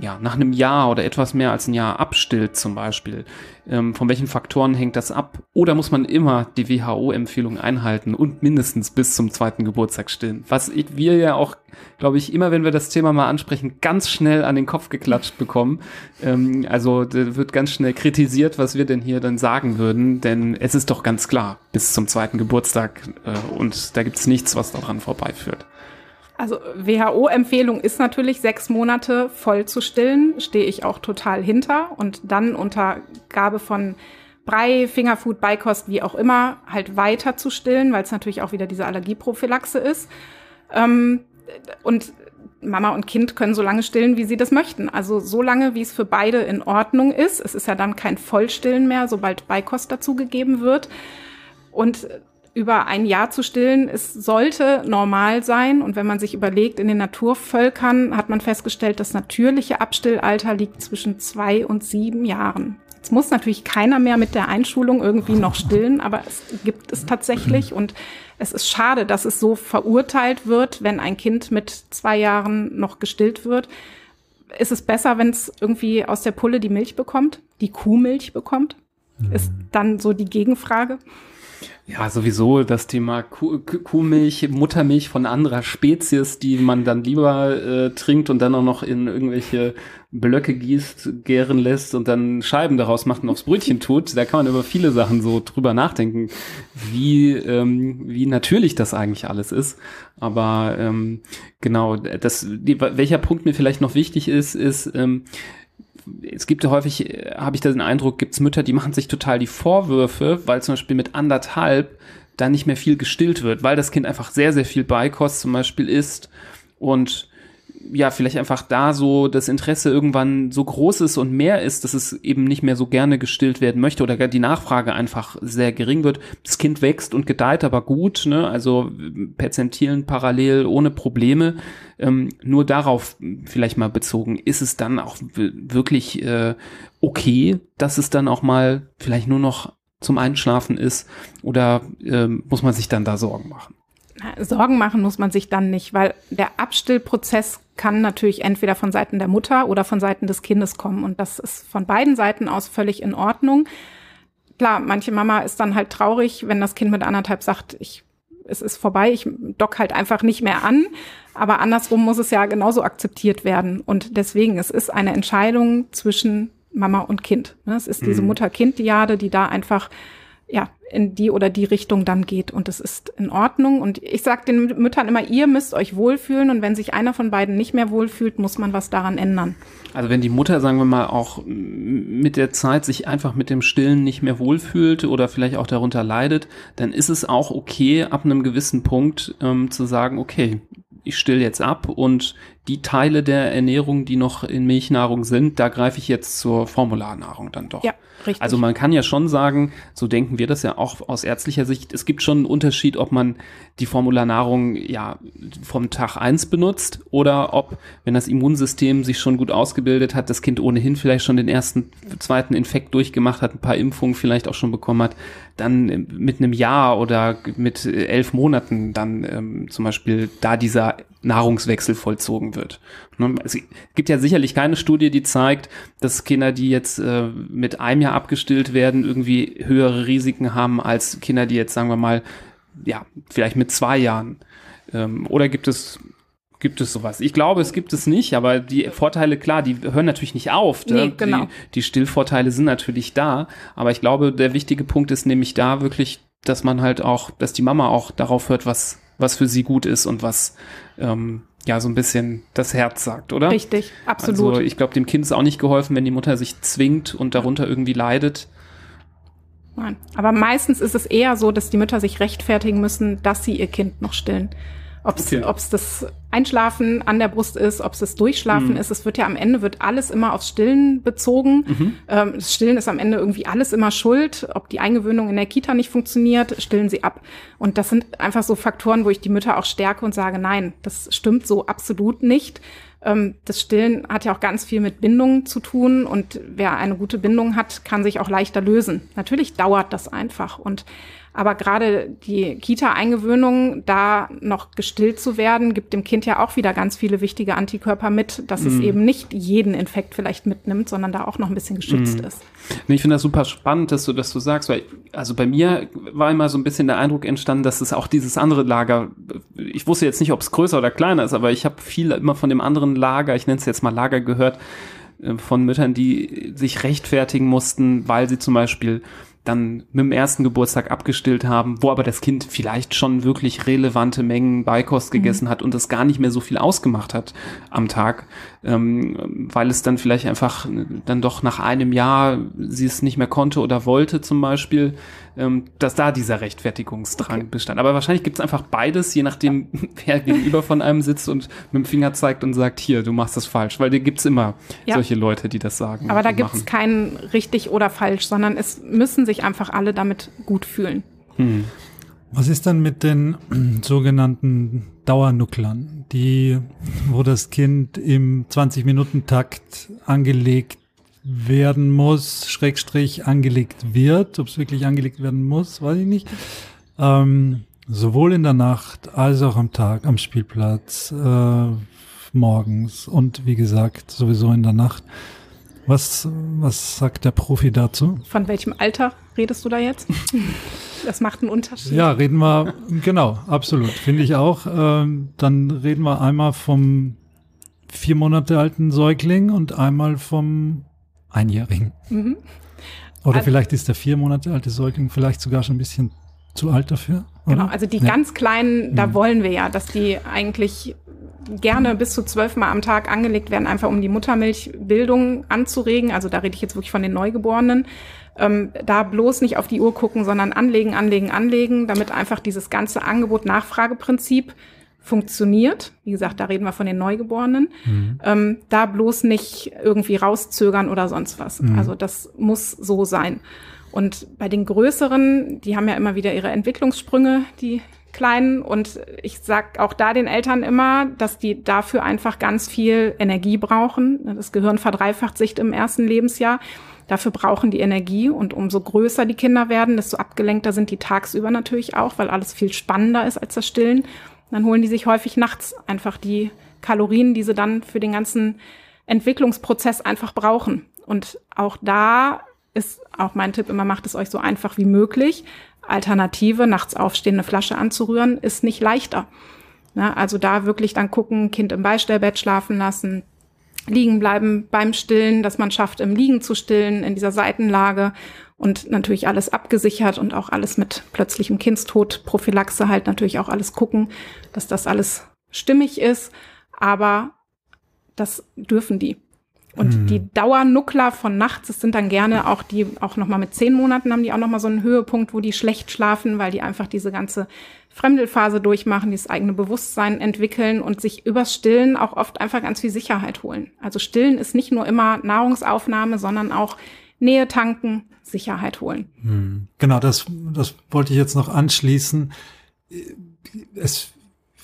Speaker 2: ja, nach einem Jahr oder etwas mehr als ein Jahr abstillt zum Beispiel. Ähm, von welchen Faktoren hängt das ab? Oder muss man immer die WHO-Empfehlung einhalten und mindestens bis zum zweiten Geburtstag stillen? Was ich, wir ja auch, glaube ich, immer wenn wir das Thema mal ansprechen, ganz schnell an den Kopf geklatscht bekommen. Ähm, also wird ganz schnell kritisiert, was wir denn hier dann sagen würden, denn es ist doch ganz klar, bis zum zweiten Geburtstag äh, und da gibt es nichts, was daran vorbeiführt.
Speaker 4: Also WHO-Empfehlung ist natürlich sechs Monate voll zu stillen, stehe ich auch total hinter und dann unter Gabe von Brei, Fingerfood, Beikost, wie auch immer, halt weiter zu stillen, weil es natürlich auch wieder diese Allergieprophylaxe ist. Ähm, und Mama und Kind können so lange stillen, wie sie das möchten. Also so lange, wie es für beide in Ordnung ist. Es ist ja dann kein Vollstillen mehr, sobald Beikost dazugegeben wird. Und über ein Jahr zu stillen, es sollte normal sein. Und wenn man sich überlegt, in den Naturvölkern hat man festgestellt, das natürliche Abstillalter liegt zwischen zwei und sieben Jahren. Jetzt muss natürlich keiner mehr mit der Einschulung irgendwie noch stillen, aber es gibt es tatsächlich. Und es ist schade, dass es so verurteilt wird, wenn ein Kind mit zwei Jahren noch gestillt wird. Ist es besser, wenn es irgendwie aus der Pulle die Milch bekommt, die Kuhmilch bekommt? Ist dann so die Gegenfrage.
Speaker 2: Ja, sowieso das Thema Kuh, Kuhmilch, Muttermilch von anderer Spezies, die man dann lieber äh, trinkt und dann auch noch in irgendwelche Blöcke gießt, gären lässt und dann Scheiben daraus macht und aufs Brötchen tut. Da kann man über viele Sachen so drüber nachdenken, wie, ähm, wie natürlich das eigentlich alles ist. Aber ähm, genau, das, die, welcher Punkt mir vielleicht noch wichtig ist, ist, ähm, es gibt ja häufig, äh, habe ich da den Eindruck, gibt es Mütter, die machen sich total die Vorwürfe, weil zum Beispiel mit anderthalb da nicht mehr viel gestillt wird, weil das Kind einfach sehr, sehr viel Beikost zum Beispiel isst und ja, vielleicht einfach da so das Interesse irgendwann so groß ist und mehr ist, dass es eben nicht mehr so gerne gestillt werden möchte oder die Nachfrage einfach sehr gering wird. Das Kind wächst und gedeiht aber gut, ne? also perzentilen parallel ohne Probleme. Ähm, nur darauf vielleicht mal bezogen, ist es dann auch wirklich äh, okay, dass es dann auch mal vielleicht nur noch zum Einschlafen ist oder äh, muss man sich dann da Sorgen machen?
Speaker 4: Sorgen machen muss man sich dann nicht, weil der Abstillprozess kann natürlich entweder von Seiten der Mutter oder von Seiten des Kindes kommen. Und das ist von beiden Seiten aus völlig in Ordnung. Klar, manche Mama ist dann halt traurig, wenn das Kind mit anderthalb sagt, ich, es ist vorbei, ich dock halt einfach nicht mehr an. Aber andersrum muss es ja genauso akzeptiert werden. Und deswegen, es ist eine Entscheidung zwischen Mama und Kind. Es ist diese mhm. Mutter-Kind-Diade, die da einfach ja, in die oder die Richtung dann geht. Und das ist in Ordnung. Und ich sage den Müttern immer, ihr müsst euch wohlfühlen. Und wenn sich einer von beiden nicht mehr wohlfühlt, muss man was daran ändern.
Speaker 2: Also wenn die Mutter, sagen wir mal, auch mit der Zeit sich einfach mit dem Stillen nicht mehr wohlfühlt oder vielleicht auch darunter leidet, dann ist es auch okay, ab einem gewissen Punkt ähm, zu sagen, okay, ich still jetzt ab und die Teile der Ernährung, die noch in Milchnahrung sind, da greife ich jetzt zur Formularnahrung dann doch.
Speaker 4: Ja, richtig.
Speaker 2: Also man kann ja schon sagen, so denken wir das ja auch aus ärztlicher Sicht, es gibt schon einen Unterschied, ob man die Formularnahrung ja vom Tag eins benutzt oder ob, wenn das Immunsystem sich schon gut ausgebildet hat, das Kind ohnehin vielleicht schon den ersten, zweiten Infekt durchgemacht hat, ein paar Impfungen vielleicht auch schon bekommen hat, dann mit einem Jahr oder mit elf Monaten dann ähm, zum Beispiel da dieser Nahrungswechsel vollzogen wird. Ne, es gibt ja sicherlich keine Studie, die zeigt, dass Kinder, die jetzt äh, mit einem Jahr abgestillt werden, irgendwie höhere Risiken haben als Kinder, die jetzt, sagen wir mal, ja, vielleicht mit zwei Jahren. Ähm, oder gibt es Gibt es sowas? Ich glaube, es gibt es nicht, aber die Vorteile, klar, die hören natürlich nicht auf.
Speaker 4: Nee, genau.
Speaker 2: Die, die Stillvorteile sind natürlich da, aber ich glaube, der wichtige Punkt ist nämlich da wirklich, dass man halt auch, dass die Mama auch darauf hört, was, was für sie gut ist und was ähm, ja so ein bisschen das Herz sagt, oder?
Speaker 4: Richtig, absolut.
Speaker 2: Also ich glaube, dem Kind ist auch nicht geholfen, wenn die Mutter sich zwingt und darunter irgendwie leidet.
Speaker 4: Nein. Aber meistens ist es eher so, dass die Mütter sich rechtfertigen müssen, dass sie ihr Kind noch stillen. Ob es okay. das Einschlafen an der Brust ist, ob es das Durchschlafen mhm. ist. Es wird ja am Ende wird alles immer aufs Stillen bezogen. Mhm. Ähm, das Stillen ist am Ende irgendwie alles immer schuld. Ob die Eingewöhnung in der Kita nicht funktioniert, stillen sie ab. Und das sind einfach so Faktoren, wo ich die Mütter auch stärke und sage, nein, das stimmt so absolut nicht. Ähm, das Stillen hat ja auch ganz viel mit Bindungen zu tun und wer eine gute Bindung hat, kann sich auch leichter lösen. Natürlich dauert das einfach und aber gerade die Kita-Eingewöhnung, da noch gestillt zu werden, gibt dem Kind ja auch wieder ganz viele wichtige Antikörper mit, dass mhm. es eben nicht jeden Infekt vielleicht mitnimmt, sondern da auch noch ein bisschen geschützt mhm. ist.
Speaker 2: Ich finde das super spannend, dass du das so sagst, weil also bei mir war immer so ein bisschen der Eindruck entstanden, dass es auch dieses andere Lager, ich wusste jetzt nicht, ob es größer oder kleiner ist, aber ich habe viel immer von dem anderen Lager, ich nenne es jetzt mal Lager gehört, äh, von Müttern, die sich rechtfertigen mussten, weil sie zum Beispiel dann mit dem ersten Geburtstag abgestillt haben, wo aber das Kind vielleicht schon wirklich relevante Mengen Beikost mhm. gegessen mhm. hat und das gar nicht mehr so viel ausgemacht hat am Tag, ähm, weil es dann vielleicht einfach dann doch nach einem Jahr sie es nicht mehr konnte oder wollte zum Beispiel, dass da dieser Rechtfertigungsdrang okay. bestand. Aber wahrscheinlich gibt es einfach beides, je nachdem, wer gegenüber von einem sitzt und mit dem Finger zeigt und sagt, hier, du machst das falsch, weil da gibt es immer ja. solche Leute, die das sagen.
Speaker 4: Aber da gibt es kein richtig oder falsch, sondern es müssen sich einfach alle damit gut fühlen. Hm.
Speaker 3: Was ist dann mit den sogenannten Dauernukklern, die, wo das Kind im 20-Minuten-Takt angelegt werden muss, Schrägstrich angelegt wird. Ob es wirklich angelegt werden muss, weiß ich nicht. Ähm, sowohl in der Nacht als auch am Tag, am Spielplatz, äh, morgens und wie gesagt sowieso in der Nacht. Was, was sagt der Profi dazu?
Speaker 4: Von welchem Alter redest du da jetzt? Das macht einen Unterschied.
Speaker 3: Ja, reden wir, genau, absolut, finde ich auch. Ähm, dann reden wir einmal vom vier Monate alten Säugling und einmal vom Einjährigen. Mhm. Oder also, vielleicht ist der vier Monate alte Säugling vielleicht sogar schon ein bisschen zu alt dafür.
Speaker 4: Oder? Genau, also die ja. ganz kleinen, da mhm. wollen wir ja, dass die eigentlich gerne bis zu zwölf Mal am Tag angelegt werden, einfach um die Muttermilchbildung anzuregen. Also da rede ich jetzt wirklich von den Neugeborenen. Ähm, da bloß nicht auf die Uhr gucken, sondern anlegen, anlegen, anlegen, damit einfach dieses ganze Angebot-Nachfrageprinzip funktioniert. Wie gesagt, da reden wir von den Neugeborenen. Mhm. Ähm, da bloß nicht irgendwie rauszögern oder sonst was. Mhm. Also das muss so sein. Und bei den größeren, die haben ja immer wieder ihre Entwicklungssprünge, die Kleinen. Und ich sag auch da den Eltern immer, dass die dafür einfach ganz viel Energie brauchen. Das Gehirn verdreifacht sich im ersten Lebensjahr. Dafür brauchen die Energie und umso größer die Kinder werden, desto abgelenkter sind die tagsüber natürlich auch, weil alles viel spannender ist als das Stillen. Dann holen die sich häufig nachts einfach die Kalorien, die sie dann für den ganzen Entwicklungsprozess einfach brauchen. Und auch da ist auch mein Tipp immer, macht es euch so einfach wie möglich. Alternative, nachts aufstehen, eine Flasche anzurühren, ist nicht leichter. Na, also da wirklich dann gucken, Kind im Beistellbett schlafen lassen, liegen bleiben beim Stillen, dass man schafft, im Liegen zu stillen, in dieser Seitenlage und natürlich alles abgesichert und auch alles mit plötzlichem Kindstod, Prophylaxe halt natürlich auch alles gucken, dass das alles stimmig ist. Aber das dürfen die. Und mhm. die Dauernuckler von nachts, das sind dann gerne auch die, auch nochmal mit zehn Monaten haben die auch nochmal so einen Höhepunkt, wo die schlecht schlafen, weil die einfach diese ganze Fremdelphase durchmachen, dieses eigene Bewusstsein entwickeln und sich übers Stillen auch oft einfach ganz viel Sicherheit holen. Also Stillen ist nicht nur immer Nahrungsaufnahme, sondern auch Nähe tanken, Sicherheit holen.
Speaker 3: Mhm. Genau, das, das wollte ich jetzt noch anschließen. Es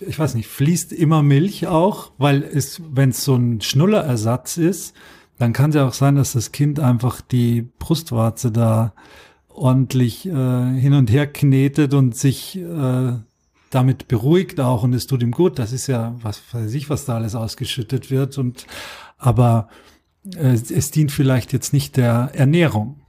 Speaker 3: ich weiß nicht, fließt immer Milch auch, weil es, wenn es so ein Schnullerersatz ist, dann kann es ja auch sein, dass das Kind einfach die Brustwarze da ordentlich äh, hin und her knetet und sich äh, damit beruhigt auch und es tut ihm gut. Das ist ja, was weiß ich, was da alles ausgeschüttet wird. Und aber äh, es dient vielleicht jetzt nicht der Ernährung.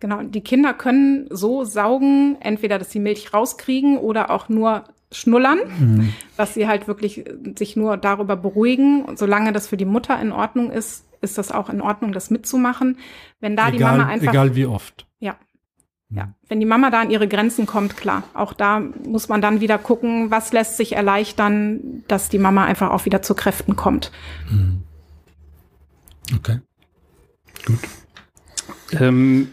Speaker 4: Genau, die Kinder können so saugen, entweder dass sie Milch rauskriegen oder auch nur schnullern, mhm. dass sie halt wirklich sich nur darüber beruhigen. Und solange das für die Mutter in Ordnung ist, ist das auch in Ordnung, das mitzumachen. Wenn da egal, die Mama einfach.
Speaker 3: Egal wie oft.
Speaker 4: Ja. Ja, mhm. wenn die Mama da an ihre Grenzen kommt, klar. Auch da muss man dann wieder gucken, was lässt sich erleichtern, dass die Mama einfach auch wieder zu Kräften kommt. Mhm.
Speaker 3: Okay. Gut.
Speaker 2: Ähm,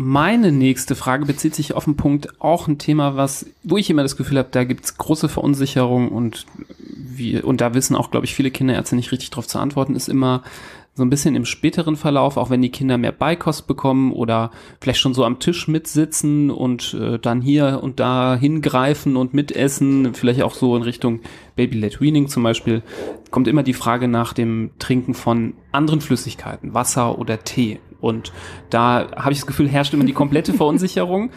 Speaker 2: meine nächste Frage bezieht sich auf einen Punkt, auch ein Thema, was, wo ich immer das Gefühl habe, da gibt's große Verunsicherung und wie, und da wissen auch, glaube ich, viele Kinderärzte nicht richtig darauf zu antworten, ist immer so ein bisschen im späteren Verlauf, auch wenn die Kinder mehr Beikost bekommen oder vielleicht schon so am Tisch mitsitzen und äh, dann hier und da hingreifen und mitessen, vielleicht auch so in Richtung Baby-led Weaning zum Beispiel, kommt immer die Frage nach dem Trinken von anderen Flüssigkeiten, Wasser oder Tee. Und da habe ich das Gefühl, herrscht immer die komplette Verunsicherung.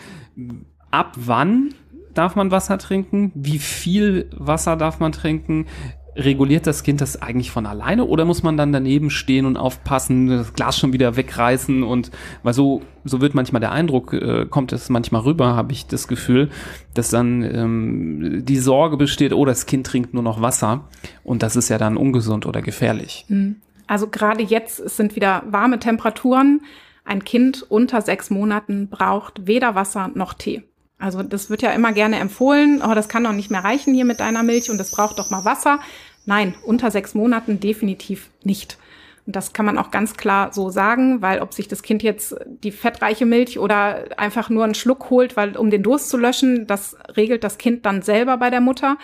Speaker 2: Ab wann darf man Wasser trinken? Wie viel Wasser darf man trinken? Reguliert das Kind das eigentlich von alleine oder muss man dann daneben stehen und aufpassen, das Glas schon wieder wegreißen und weil so so wird manchmal der Eindruck, äh, kommt es manchmal rüber, habe ich das Gefühl, dass dann ähm, die Sorge besteht, oh, das Kind trinkt nur noch Wasser und das ist ja dann ungesund oder gefährlich.
Speaker 4: Mhm. Also gerade jetzt sind wieder warme Temperaturen. Ein Kind unter sechs Monaten braucht weder Wasser noch Tee. Also das wird ja immer gerne empfohlen, oh, das kann doch nicht mehr reichen hier mit deiner Milch und das braucht doch mal Wasser. Nein, unter sechs Monaten definitiv nicht. Und das kann man auch ganz klar so sagen, weil ob sich das Kind jetzt die fettreiche Milch oder einfach nur einen Schluck holt, weil um den Durst zu löschen, das regelt das Kind dann selber bei der Mutter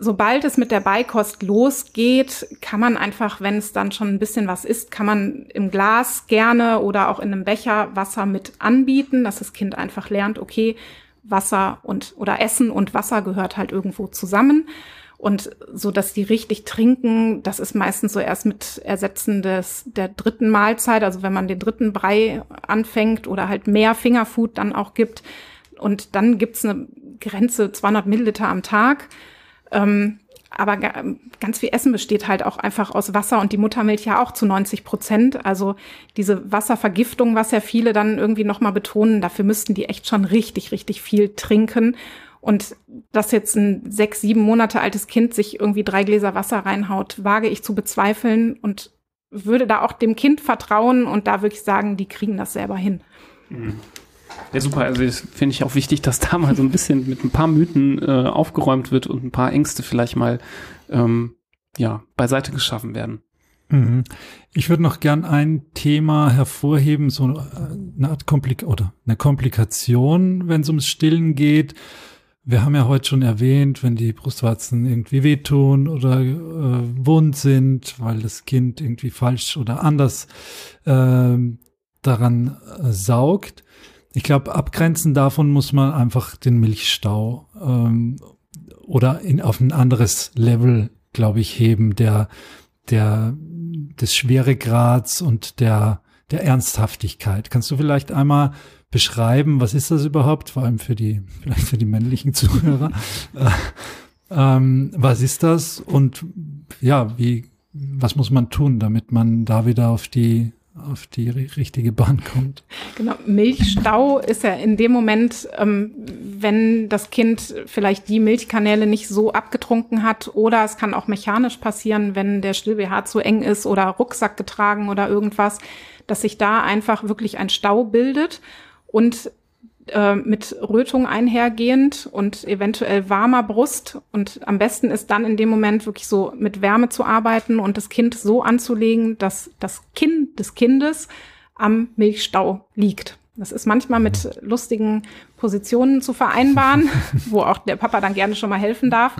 Speaker 4: sobald es mit der Beikost losgeht, kann man einfach, wenn es dann schon ein bisschen was ist, kann man im Glas gerne oder auch in einem Becher Wasser mit anbieten, dass das Kind einfach lernt, okay, Wasser und oder Essen und Wasser gehört halt irgendwo zusammen. Und so, dass die richtig trinken, das ist meistens so erst mit Ersetzen des, der dritten Mahlzeit, also wenn man den dritten Brei anfängt oder halt mehr Fingerfood dann auch gibt. Und dann gibt's eine Grenze 200 Milliliter am Tag. Ähm, aber ganz viel Essen besteht halt auch einfach aus Wasser und die Muttermilch ja auch zu 90 Prozent. Also diese Wasservergiftung, was ja viele dann irgendwie nochmal betonen, dafür müssten die echt schon richtig, richtig viel trinken. Und dass jetzt ein sechs, sieben Monate altes Kind sich irgendwie drei Gläser Wasser reinhaut, wage ich zu bezweifeln und würde da auch dem Kind vertrauen und da wirklich sagen, die kriegen das selber hin.
Speaker 2: Mhm. Ja, super. Also das finde ich auch wichtig, dass da mal so ein bisschen mit ein paar Mythen äh, aufgeräumt wird und ein paar Ängste vielleicht mal ähm, ja, beiseite geschaffen werden.
Speaker 3: Mhm. Ich würde noch gern ein Thema hervorheben, so eine Art Komplik oder eine Komplikation, wenn es ums Stillen geht, wir haben ja heute schon erwähnt, wenn die Brustwarzen irgendwie wehtun oder äh, wund sind, weil das Kind irgendwie falsch oder anders äh, daran äh, saugt. Ich glaube, abgrenzen davon muss man einfach den Milchstau ähm, oder in, auf ein anderes Level, glaube ich, heben, der, der, des Schweregrads und der, der Ernsthaftigkeit. Kannst du vielleicht einmal beschreiben, was ist das überhaupt, vor allem für die, vielleicht für die männlichen Zuhörer. äh, ähm, was ist das und ja, wie, was muss man tun, damit man da wieder auf die auf die richtige Bahn kommt.
Speaker 4: Genau, Milchstau ist ja in dem Moment, ähm, wenn das Kind vielleicht die Milchkanäle nicht so abgetrunken hat oder es kann auch mechanisch passieren, wenn der Still-BH zu eng ist oder Rucksack getragen oder irgendwas, dass sich da einfach wirklich ein Stau bildet und äh, mit Rötung einhergehend und eventuell warmer Brust. Und am besten ist dann in dem Moment wirklich so mit Wärme zu arbeiten und das Kind so anzulegen, dass das Kinn des Kindes am Milchstau liegt. Das ist manchmal mit lustigen Positionen zu vereinbaren, wo auch der Papa dann gerne schon mal helfen darf.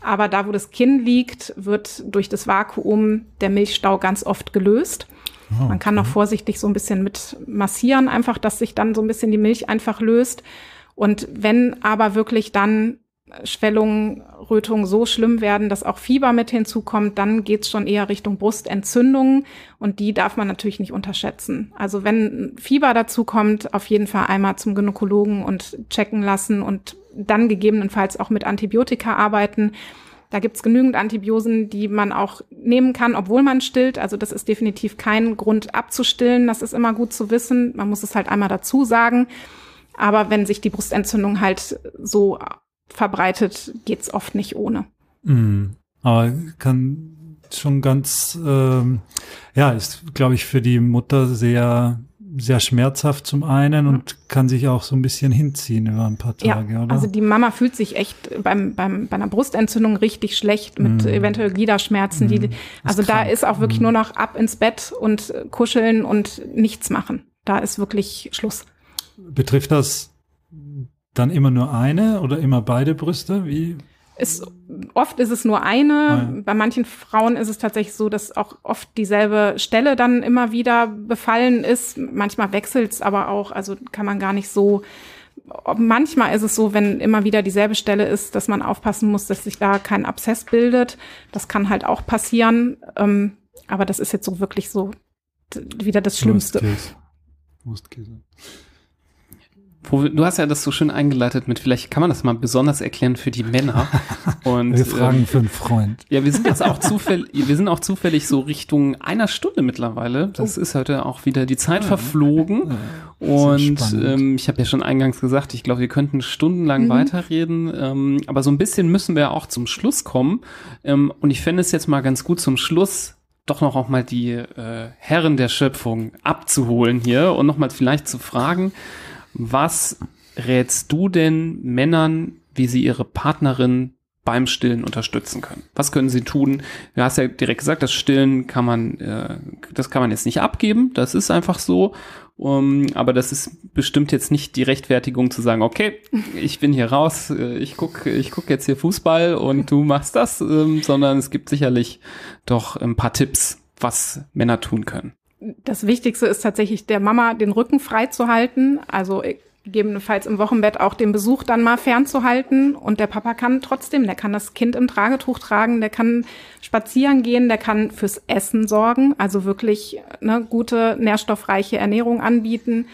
Speaker 4: Aber da, wo das Kinn liegt, wird durch das Vakuum der Milchstau ganz oft gelöst. Oh, Man kann noch vorsichtig so ein bisschen mit massieren, einfach, dass sich dann so ein bisschen die Milch einfach löst. Und wenn aber wirklich dann Schwellungen, Rötungen so schlimm werden, dass auch Fieber mit hinzukommt, dann geht's schon eher Richtung Brustentzündungen und die darf man natürlich nicht unterschätzen. Also wenn Fieber dazu kommt, auf jeden Fall einmal zum Gynäkologen und checken lassen und dann gegebenenfalls auch mit Antibiotika arbeiten. Da gibt's genügend Antibiosen, die man auch nehmen kann, obwohl man stillt. Also das ist definitiv kein Grund abzustillen. Das ist immer gut zu wissen. Man muss es halt einmal dazu sagen. Aber wenn sich die Brustentzündung halt so verbreitet, geht's oft nicht ohne.
Speaker 3: Mm, aber kann schon ganz, ähm, ja, ist, glaube ich, für die Mutter sehr sehr schmerzhaft zum einen und kann sich auch so ein bisschen hinziehen über ein paar Tage,
Speaker 4: ja,
Speaker 3: oder?
Speaker 4: Also die Mama fühlt sich echt beim, beim, bei einer Brustentzündung richtig schlecht mit mm. eventuell Gliederschmerzen. Mm. Die, also da ist auch wirklich mm. nur noch ab ins Bett und kuscheln und nichts machen. Da ist wirklich Schluss.
Speaker 3: Betrifft das dann immer nur eine oder immer beide Brüste? Wie?
Speaker 4: Ist, oft ist es nur eine. Ja. Bei manchen Frauen ist es tatsächlich so, dass auch oft dieselbe Stelle dann immer wieder befallen ist. Manchmal wechselt es aber auch. Also kann man gar nicht so. Manchmal ist es so, wenn immer wieder dieselbe Stelle ist, dass man aufpassen muss, dass sich da kein Abszess bildet. Das kann halt auch passieren. Ähm, aber das ist jetzt so wirklich so wieder das Schlimmste. Worst case. Worst case.
Speaker 2: Du hast ja das so schön eingeleitet mit, vielleicht kann man das mal besonders erklären für die Männer.
Speaker 3: Und, wir fragen ähm, für einen Freund.
Speaker 2: Ja, wir sind jetzt auch zufällig, wir sind auch zufällig so Richtung einer Stunde mittlerweile. Das oh. ist heute auch wieder die Zeit ja. verflogen. Ja. Und ähm, ich habe ja schon eingangs gesagt, ich glaube, wir könnten stundenlang mhm. weiterreden. Ähm, aber so ein bisschen müssen wir auch zum Schluss kommen. Ähm, und ich fände es jetzt mal ganz gut zum Schluss doch noch auch mal die äh, Herren der Schöpfung abzuholen hier und noch mal vielleicht zu fragen, was rätst du denn Männern, wie sie ihre Partnerin beim Stillen unterstützen können. Was können sie tun? Du hast ja direkt gesagt, das Stillen kann man, äh, das kann man jetzt nicht abgeben. Das ist einfach so. Um, aber das ist bestimmt jetzt nicht die Rechtfertigung zu sagen, okay, ich bin hier raus, äh, ich guck, ich guck jetzt hier Fußball und du machst das, ähm, sondern es gibt sicherlich doch ein paar Tipps, was Männer tun können
Speaker 4: das Wichtigste ist tatsächlich der Mama den Rücken frei zu halten, also gegebenenfalls im Wochenbett auch den Besuch dann mal fernzuhalten und der Papa kann trotzdem, der kann das Kind im Tragetuch tragen, der kann spazieren gehen, der kann fürs Essen sorgen, also wirklich eine gute nährstoffreiche Ernährung anbieten.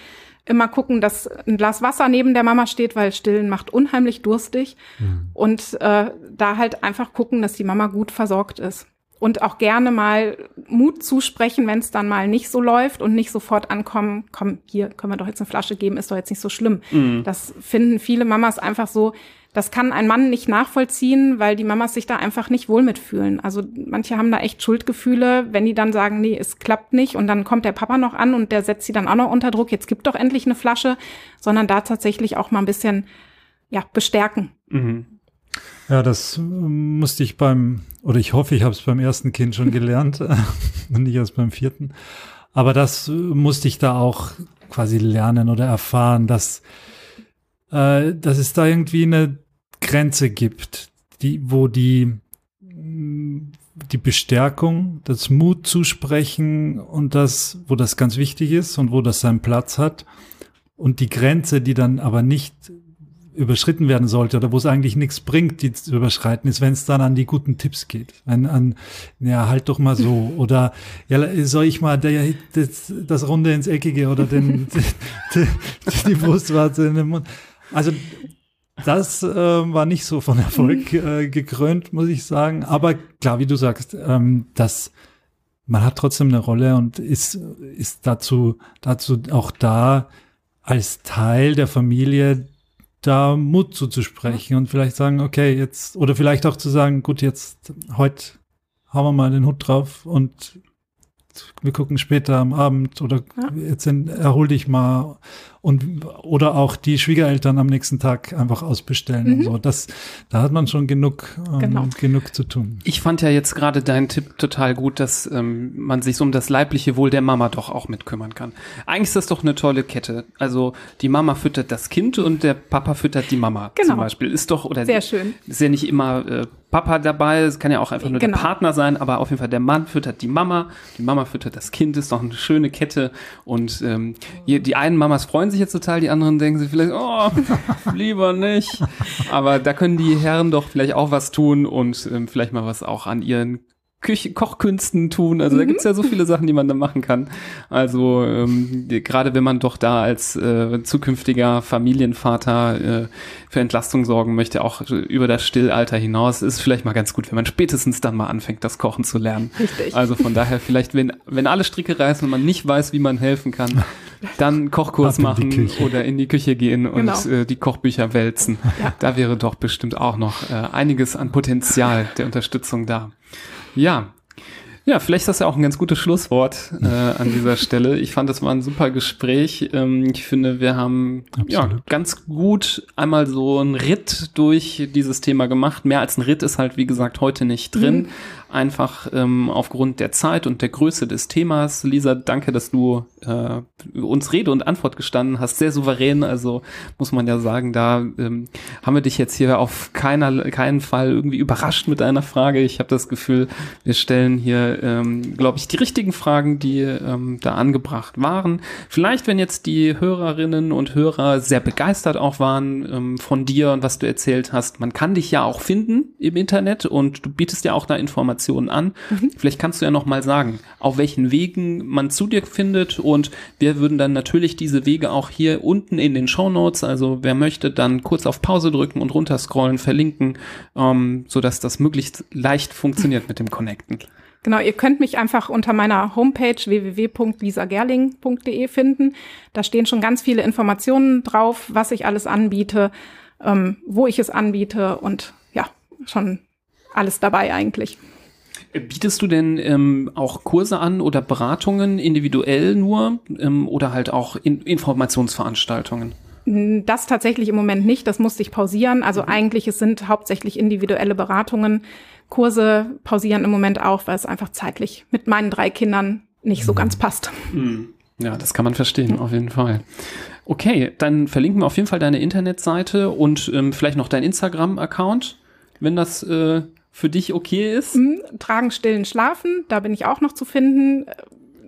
Speaker 4: Immer gucken, dass ein Glas Wasser neben der Mama steht, weil Stillen macht unheimlich durstig. Mhm. Und äh, da halt einfach gucken, dass die Mama gut versorgt ist und auch gerne mal Mut zusprechen, wenn es dann mal nicht so läuft und nicht sofort ankommen, komm, hier können wir doch jetzt eine Flasche geben, ist doch jetzt nicht so schlimm. Mhm. Das finden viele Mamas einfach so, das kann ein Mann nicht nachvollziehen, weil die Mamas sich da einfach nicht wohl mitfühlen. Also manche haben da echt Schuldgefühle, wenn die dann sagen, nee, es klappt nicht und dann kommt der Papa noch an und der setzt sie dann auch noch unter Druck, jetzt gibt doch endlich eine Flasche, sondern da tatsächlich auch mal ein bisschen ja, bestärken. Mhm.
Speaker 3: Ja, das ähm, musste ich beim, oder ich hoffe, ich habe es beim ersten Kind schon gelernt und nicht erst beim vierten. Aber das äh, musste ich da auch quasi lernen oder erfahren, dass, äh, dass es da irgendwie eine Grenze gibt, die, wo die, die Bestärkung, das Mut zusprechen und das, wo das ganz wichtig ist und wo das seinen Platz hat und die Grenze, die dann aber nicht überschritten werden sollte oder wo es eigentlich nichts bringt, die zu überschreiten, ist, wenn es dann an die guten Tipps geht. Wenn an, ja, halt doch mal so. Oder ja, soll ich mal der, das, das Runde ins Eckige oder den, die, die Brustwarze in den Mund. Also das äh, war nicht so von Erfolg äh, gekrönt, muss ich sagen. Aber klar, wie du sagst, ähm, das man hat trotzdem eine Rolle und ist, ist dazu, dazu auch da, als Teil der Familie da Mut zuzusprechen und vielleicht sagen, okay, jetzt, oder vielleicht auch zu sagen, gut, jetzt, heute hauen wir mal den Hut drauf und wir gucken später am Abend oder ja. jetzt erhol dich mal und oder auch die Schwiegereltern am nächsten Tag einfach ausbestellen mhm. und so. Das, da hat man schon genug, ähm, genau. genug zu tun.
Speaker 2: Ich fand ja jetzt gerade deinen Tipp total gut, dass ähm, man sich so um das leibliche Wohl der Mama doch auch mitkümmern kann. Eigentlich ist das doch eine tolle Kette. Also die Mama füttert das Kind und der Papa füttert die Mama genau. zum Beispiel. Ist doch oder
Speaker 4: sehr schön.
Speaker 2: Ist ja nicht immer äh, Papa dabei, es kann ja auch einfach nur genau. der Partner sein, aber auf jeden Fall der Mann füttert die Mama, die Mama füttert das Kind, ist doch eine schöne Kette und ähm, die einen Mamas freuen sich jetzt total, die anderen denken sich vielleicht, oh, lieber nicht. Aber da können die Herren doch vielleicht auch was tun und ähm, vielleicht mal was auch an ihren Küche, Kochkünsten tun. Also mhm. da gibt's ja so viele Sachen, die man da machen kann. Also ähm, gerade wenn man doch da als äh, zukünftiger Familienvater äh, für Entlastung sorgen möchte, auch über das Stillalter hinaus, ist vielleicht mal ganz gut, wenn man spätestens dann mal anfängt, das Kochen zu lernen. Richtig. Also von daher vielleicht, wenn, wenn alle Stricke reißen und man nicht weiß, wie man helfen kann, dann Kochkurs machen oder in die Küche gehen und genau. äh, die Kochbücher wälzen. Ja. Da wäre doch bestimmt auch noch äh, einiges an Potenzial der Unterstützung da. Ja. Ja, vielleicht ist das ja auch ein ganz gutes Schlusswort äh, an dieser Stelle. Ich fand, das war ein super Gespräch. Ähm, ich finde, wir haben ja ganz gut einmal so einen Ritt durch dieses Thema gemacht. Mehr als ein Ritt ist halt, wie gesagt, heute nicht drin. Mhm einfach ähm, aufgrund der Zeit und der Größe des Themas. Lisa, danke, dass du äh, uns Rede und Antwort gestanden hast. Sehr souverän, also muss man ja sagen, da ähm, haben wir dich jetzt hier auf keiner, keinen Fall irgendwie überrascht mit einer Frage. Ich habe das Gefühl, wir stellen hier, ähm, glaube ich, die richtigen Fragen, die ähm, da angebracht waren. Vielleicht, wenn jetzt die Hörerinnen und Hörer sehr begeistert auch waren ähm, von dir und was du erzählt hast, man kann dich ja auch finden im Internet und du bietest ja auch da Informationen Informationen an. Mhm. Vielleicht kannst du ja noch mal sagen, auf welchen Wegen man zu dir findet und wir würden dann natürlich diese Wege auch hier unten in den Show Notes, also wer möchte, dann kurz auf Pause drücken und runterscrollen, verlinken, ähm, so dass das möglichst leicht funktioniert mit dem Connecten.
Speaker 4: Genau, ihr könnt mich einfach unter meiner Homepage www.lisagerling.de finden. Da stehen schon ganz viele Informationen drauf, was ich alles anbiete, ähm, wo ich es anbiete und ja, schon alles dabei eigentlich.
Speaker 2: Bietest du denn ähm, auch Kurse an oder Beratungen individuell nur ähm, oder halt auch in Informationsveranstaltungen?
Speaker 4: Das tatsächlich im Moment nicht, das musste ich pausieren. Also mhm. eigentlich es sind hauptsächlich individuelle Beratungen. Kurse pausieren im Moment auch, weil es einfach zeitlich mit meinen drei Kindern nicht so ganz passt.
Speaker 2: Mhm. Ja, das kann man verstehen, mhm. auf jeden Fall. Okay, dann verlinken wir auf jeden Fall deine Internetseite und ähm, vielleicht noch dein Instagram-Account, wenn das äh, für dich okay ist?
Speaker 4: Mhm, tragen, stillen, schlafen, da bin ich auch noch zu finden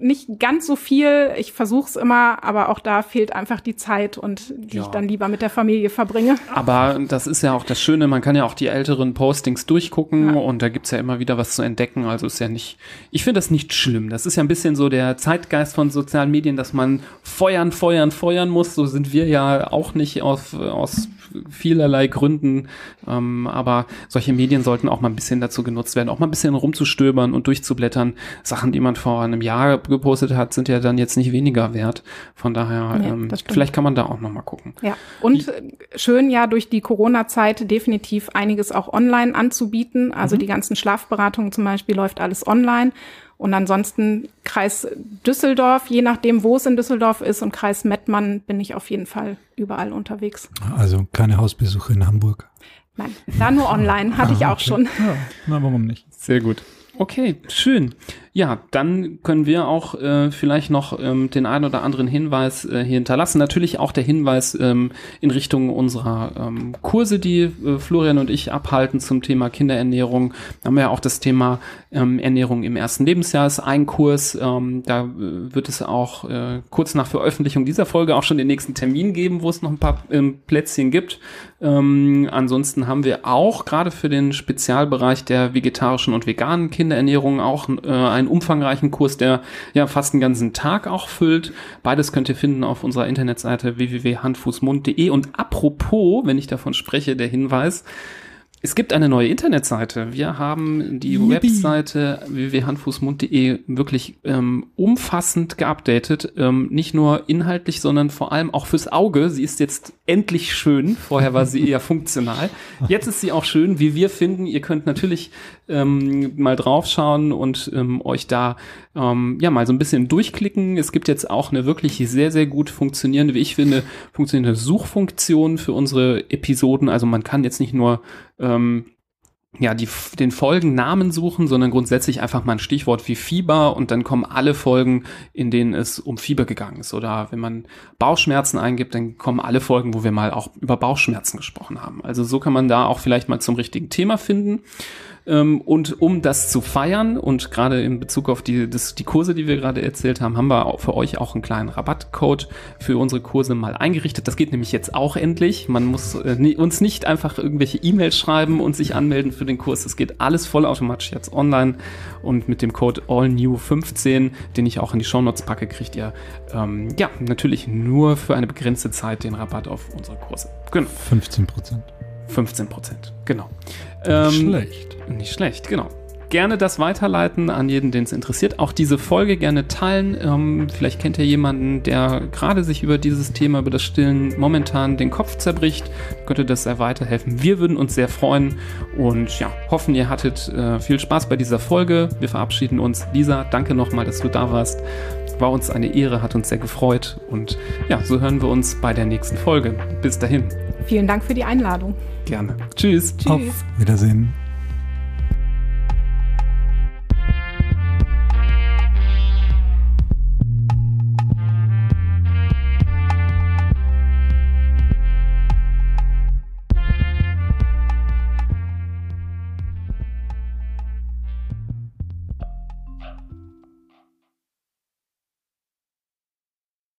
Speaker 4: nicht ganz so viel. Ich versuche es immer, aber auch da fehlt einfach die Zeit und die ja. ich dann lieber mit der Familie verbringe.
Speaker 2: Aber das ist ja auch das Schöne, man kann ja auch die älteren Postings durchgucken ja. und da gibt's ja immer wieder was zu entdecken. Also ist ja nicht, ich finde das nicht schlimm. Das ist ja ein bisschen so der Zeitgeist von sozialen Medien, dass man feuern, feuern, feuern muss. So sind wir ja auch nicht auf, aus vielerlei Gründen. Ähm, aber solche Medien sollten auch mal ein bisschen dazu genutzt werden, auch mal ein bisschen rumzustöbern und durchzublättern. Sachen, die man vor einem Jahr gepostet hat, sind ja dann jetzt nicht weniger wert. Von daher, ja, ähm, vielleicht kann man da auch nochmal gucken.
Speaker 4: Ja, und die, schön ja durch die Corona-Zeit definitiv einiges auch online anzubieten. Also mhm. die ganzen Schlafberatungen zum Beispiel läuft alles online. Und ansonsten Kreis Düsseldorf, je nachdem, wo es in Düsseldorf ist, und Kreis Mettmann bin ich auf jeden Fall überall unterwegs.
Speaker 3: Also keine Hausbesuche in Hamburg.
Speaker 4: Nein, da nur online, hatte ah, ich auch okay. schon. Ja,
Speaker 3: na, warum nicht?
Speaker 2: Sehr gut. Okay, schön. Ja, dann können wir auch äh, vielleicht noch ähm, den einen oder anderen Hinweis äh, hier hinterlassen. Natürlich auch der Hinweis ähm, in Richtung unserer ähm, Kurse, die äh, Florian und ich abhalten zum Thema Kinderernährung. Da haben wir ja auch das Thema ähm, Ernährung im ersten Lebensjahr ist ein Kurs. Ähm, da äh, wird es auch äh, kurz nach Veröffentlichung dieser Folge auch schon den nächsten Termin geben, wo es noch ein paar ähm, Plätzchen gibt. Ähm, ansonsten haben wir auch gerade für den Spezialbereich der vegetarischen und veganen Kinderernährung auch äh, einen umfangreichen Kurs, der ja fast einen ganzen Tag auch füllt. Beides könnt ihr finden auf unserer Internetseite www.handfußmund.de. Und apropos, wenn ich davon spreche, der Hinweis, es gibt eine neue Internetseite. Wir haben die
Speaker 3: Yippie.
Speaker 2: Webseite www.handfußmund.de wirklich ähm, umfassend geupdatet. Ähm, nicht nur inhaltlich, sondern vor allem auch fürs Auge. Sie ist jetzt endlich schön. Vorher war sie eher funktional. Jetzt ist sie auch schön, wie wir finden. Ihr könnt natürlich ähm, mal draufschauen und ähm, euch da ähm, ja mal so ein bisschen durchklicken. Es gibt jetzt auch eine wirklich sehr, sehr gut funktionierende, wie ich finde, funktionierende Suchfunktion für unsere Episoden. Also man kann jetzt nicht nur ähm, ja, die, den Folgennamen suchen, sondern grundsätzlich einfach mal ein Stichwort wie Fieber und dann kommen alle Folgen, in denen es um Fieber gegangen ist. Oder wenn man Bauchschmerzen eingibt, dann kommen alle Folgen, wo wir mal auch über Bauchschmerzen gesprochen haben. Also so kann man da auch vielleicht mal zum richtigen Thema finden. Ähm, und um das zu feiern und gerade in Bezug auf die, das, die Kurse, die wir gerade erzählt haben, haben wir für euch auch einen kleinen Rabattcode für unsere Kurse mal eingerichtet. Das geht nämlich jetzt auch endlich. Man muss äh, uns nicht einfach irgendwelche E-Mails schreiben und sich anmelden für den Kurs. Das geht alles vollautomatisch jetzt online und mit dem Code AllNew15, den ich auch in die Shownotes packe, kriegt ihr ähm, ja natürlich nur für eine begrenzte Zeit den Rabatt auf unsere Kurse.
Speaker 3: Genau. 15 Prozent.
Speaker 2: 15 Prozent, genau.
Speaker 3: Ähm, schlecht.
Speaker 2: Nicht schlecht, genau. Gerne das weiterleiten an jeden, den es interessiert. Auch diese Folge gerne teilen. Ähm, vielleicht kennt ihr jemanden, der gerade sich über dieses Thema, über das Stillen momentan den Kopf zerbricht. Könnte das sehr weiterhelfen. Wir würden uns sehr freuen und ja, hoffen, ihr hattet äh, viel Spaß bei dieser Folge. Wir verabschieden uns. Lisa, danke nochmal, dass du da warst. War uns eine Ehre, hat uns sehr gefreut. Und ja, so hören wir uns bei der nächsten Folge. Bis dahin.
Speaker 4: Vielen Dank für die Einladung.
Speaker 2: Gerne. Tschüss.
Speaker 3: Auf Wiedersehen.